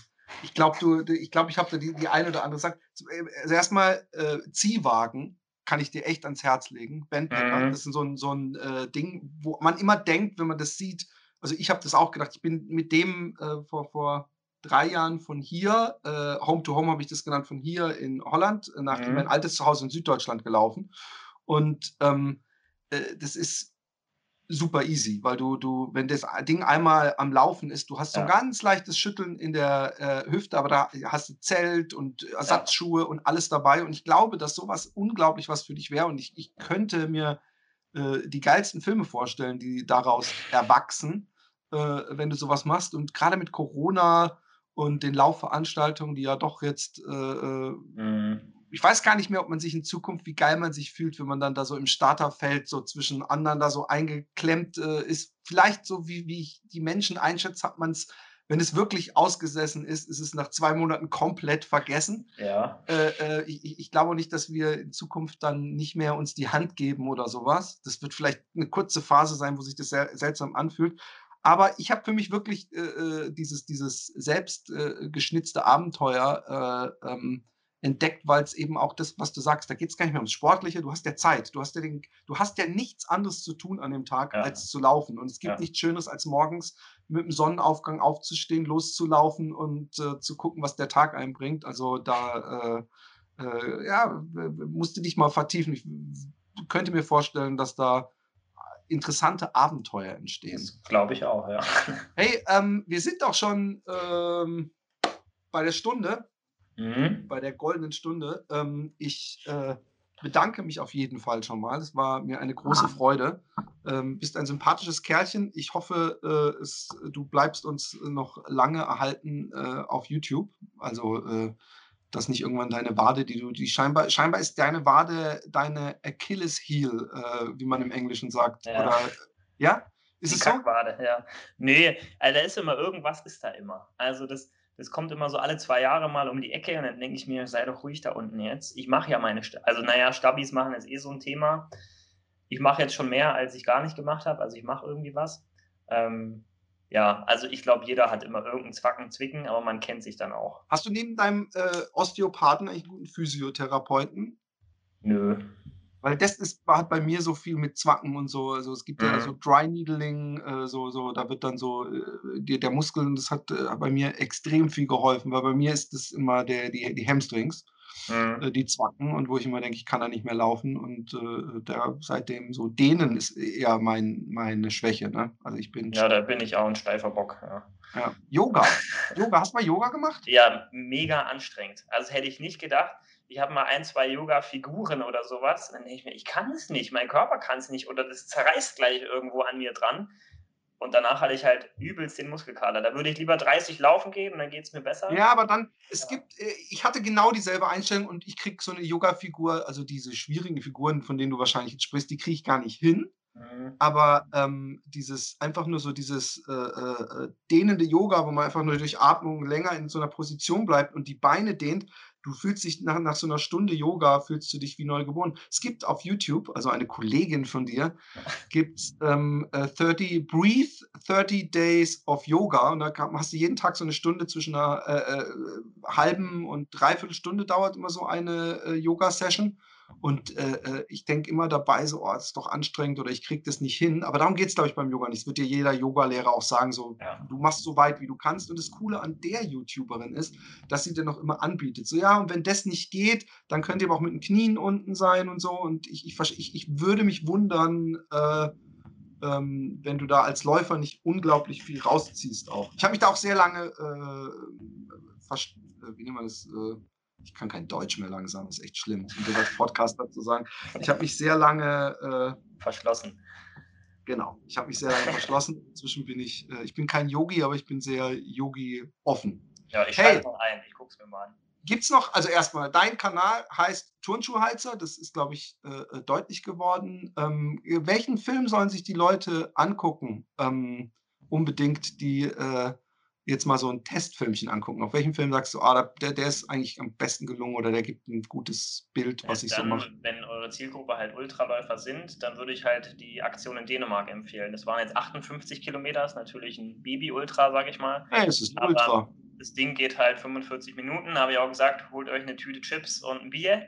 ich glaube, du, ich glaube, ich habe da die, die eine oder andere Sache. Äh, also erstmal äh, Ziehwagen kann ich dir echt ans Herz legen. Bandpacker, mhm. das ist so ein, so ein äh, Ding, wo man immer denkt, wenn man das sieht. Also ich habe das auch gedacht. Ich bin mit dem äh, vor, vor drei Jahren von hier, äh, Home to Home habe ich das genannt, von hier in Holland nach mhm. mein altes Zuhause in Süddeutschland gelaufen. Und ähm, äh, das ist super easy, weil du, du, wenn das Ding einmal am Laufen ist, du hast so ein ganz leichtes Schütteln in der äh, Hüfte, aber da hast du Zelt und Ersatzschuhe ja. und alles dabei. Und ich glaube, dass sowas unglaublich was für dich wäre. Und ich, ich könnte mir äh, die geilsten Filme vorstellen, die daraus erwachsen, äh, wenn du sowas machst. Und gerade mit Corona und den Laufveranstaltungen, die ja doch jetzt äh, äh, mhm ich weiß gar nicht mehr, ob man sich in Zukunft, wie geil man sich fühlt, wenn man dann da so im Starterfeld so zwischen anderen da so eingeklemmt äh, ist. Vielleicht so, wie, wie ich die Menschen einschätze, hat man es, wenn es wirklich ausgesessen ist, ist es nach zwei Monaten komplett vergessen. Ja. Äh, äh, ich, ich glaube nicht, dass wir in Zukunft dann nicht mehr uns die Hand geben oder sowas. Das wird vielleicht eine kurze Phase sein, wo sich das sehr seltsam anfühlt. Aber ich habe für mich wirklich äh, äh dieses, dieses selbst äh, geschnitzte Abenteuer äh, ähm, entdeckt, weil es eben auch das, was du sagst, da geht es gar nicht mehr ums Sportliche, du hast ja Zeit, du hast ja, den, du hast ja nichts anderes zu tun an dem Tag, ja. als zu laufen. Und es gibt ja. nichts Schöneres, als morgens mit dem Sonnenaufgang aufzustehen, loszulaufen und äh, zu gucken, was der Tag einbringt. Also da, äh, äh, ja, musste dich mal vertiefen. Ich könnte mir vorstellen, dass da interessante Abenteuer entstehen. Glaube ich auch, ja. Hey, ähm, wir sind doch schon ähm, bei der Stunde mhm. bei der goldenen Stunde. Ähm, ich äh, bedanke mich auf jeden Fall schon mal. Es war mir eine große Freude. Ähm, bist ein sympathisches Kerlchen. Ich hoffe, äh, es, du bleibst uns noch lange erhalten äh, auf YouTube. Also, äh, dass nicht irgendwann deine Wade, die du, die scheinbar, scheinbar ist deine Wade deine Achilles Heel, äh, wie man im Englischen sagt. Ja. Oder, ja? Ist die es Kackwade, so? ja. Nee, also da ist immer irgendwas, ist da immer. Also das, das kommt immer so alle zwei Jahre mal um die Ecke und dann denke ich mir, sei doch ruhig da unten jetzt. Ich mache ja meine, St also naja, Stabis machen ist eh so ein Thema. Ich mache jetzt schon mehr, als ich gar nicht gemacht habe, also ich mache irgendwie was. Ähm, ja, also ich glaube, jeder hat immer irgendeinen Zwacken, Zwicken, aber man kennt sich dann auch. Hast du neben deinem äh, Osteopathen eigentlich einen guten Physiotherapeuten? Nö. Weil das ist, hat bei mir so viel mit Zwacken und so. Also es gibt mhm. ja so Dry Needling, äh, so, so, da wird dann so äh, der Muskel, das hat äh, bei mir extrem viel geholfen, weil bei mir ist das immer der, die, die Hamstrings mhm. äh, die zwacken und wo ich immer denke, ich kann da nicht mehr laufen und äh, da seitdem so dehnen ist eher mein, meine Schwäche. Ne? Also ich bin ja, da bin ich auch ein steifer Bock. Ja. Ja. Yoga. Yoga, hast du mal Yoga gemacht? Ja, mega anstrengend. Also hätte ich nicht gedacht. Ich habe mal ein, zwei Yoga-Figuren oder sowas. Dann denke ich mir, ich kann es nicht, mein Körper kann es nicht oder das zerreißt gleich irgendwo an mir dran. Und danach hatte ich halt übelst den Muskelkater. Da würde ich lieber 30 laufen gehen, dann geht es mir besser. Ja, aber dann, es ja. gibt, äh, ich hatte genau dieselbe Einstellung und ich kriege so eine Yoga-Figur, also diese schwierigen Figuren, von denen du wahrscheinlich jetzt sprichst, die kriege ich gar nicht hin. Mhm. Aber ähm, dieses, einfach nur so dieses äh, äh, dehnende Yoga, wo man einfach nur durch Atmung länger in so einer Position bleibt und die Beine dehnt, du fühlst dich nach, nach so einer Stunde Yoga, fühlst du dich wie neu geboren. Es gibt auf YouTube, also eine Kollegin von dir, gibt ähm, äh, 30, Breathe 30 Days of Yoga und da hast du jeden Tag so eine Stunde zwischen einer äh, äh, halben und dreiviertel Stunde dauert immer so eine äh, Yoga-Session und äh, äh, ich denke immer dabei, so, oh, das ist doch anstrengend oder ich kriege das nicht hin. Aber darum geht es, glaube ich, beim Yoga nicht. Es wird dir jeder Yoga-Lehrer auch sagen, so, ja. du machst so weit, wie du kannst. Und das Coole an der YouTuberin ist, dass sie dir noch immer anbietet. So, ja, und wenn das nicht geht, dann könnt ihr aber auch mit den Knien unten sein und so. Und ich, ich, ich, ich würde mich wundern, äh, ähm, wenn du da als Läufer nicht unglaublich viel rausziehst auch. Ich habe mich da auch sehr lange, äh, äh wie nennt man das, äh, ich kann kein Deutsch mehr langsam, ist echt schlimm, um das als Podcaster zu sagen. Ich habe mich sehr lange äh, verschlossen. Genau, ich habe mich sehr lange verschlossen. Inzwischen bin ich, äh, ich bin kein Yogi, aber ich bin sehr Yogi-offen. Ja, ich schalte hey, mal ein, ich gucke es mir mal an. Gibt es noch, also erstmal, dein Kanal heißt Turnschuhheizer, das ist, glaube ich, äh, äh, deutlich geworden. Ähm, welchen Film sollen sich die Leute angucken? Ähm, unbedingt, die äh, jetzt mal so ein Testfilmchen angucken, auf welchem Film sagst du, ah, der, der ist eigentlich am besten gelungen oder der gibt ein gutes Bild, was ja, ich dann, so mache? Wenn eure Zielgruppe halt Ultraläufer sind, dann würde ich halt die Aktion in Dänemark empfehlen. Das waren jetzt 58 Kilometer, ist natürlich ein Baby-Ultra, sage ich mal. Ja, es ist ein Ultra. Das Ding geht halt 45 Minuten, habe ich auch gesagt, holt euch eine Tüte Chips und ein Bier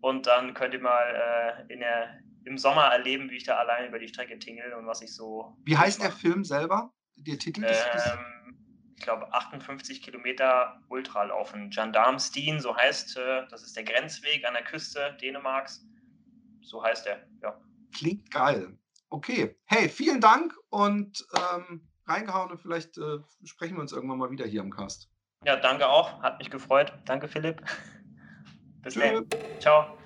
und dann könnt ihr mal äh, in der, im Sommer erleben, wie ich da alleine über die Strecke tingle und was ich so. Wie heißt der Film selber? Der Titel? Ähm, ich glaube, 58 Kilometer Ultralaufen. Gendarmstien, so heißt, äh, das ist der Grenzweg an der Küste Dänemarks. So heißt er, ja. Klingt geil. Okay. Hey, vielen Dank und ähm, reingehauen und vielleicht äh, sprechen wir uns irgendwann mal wieder hier im Cast. Ja, danke auch. Hat mich gefreut. Danke, Philipp. Bis dann. Ciao.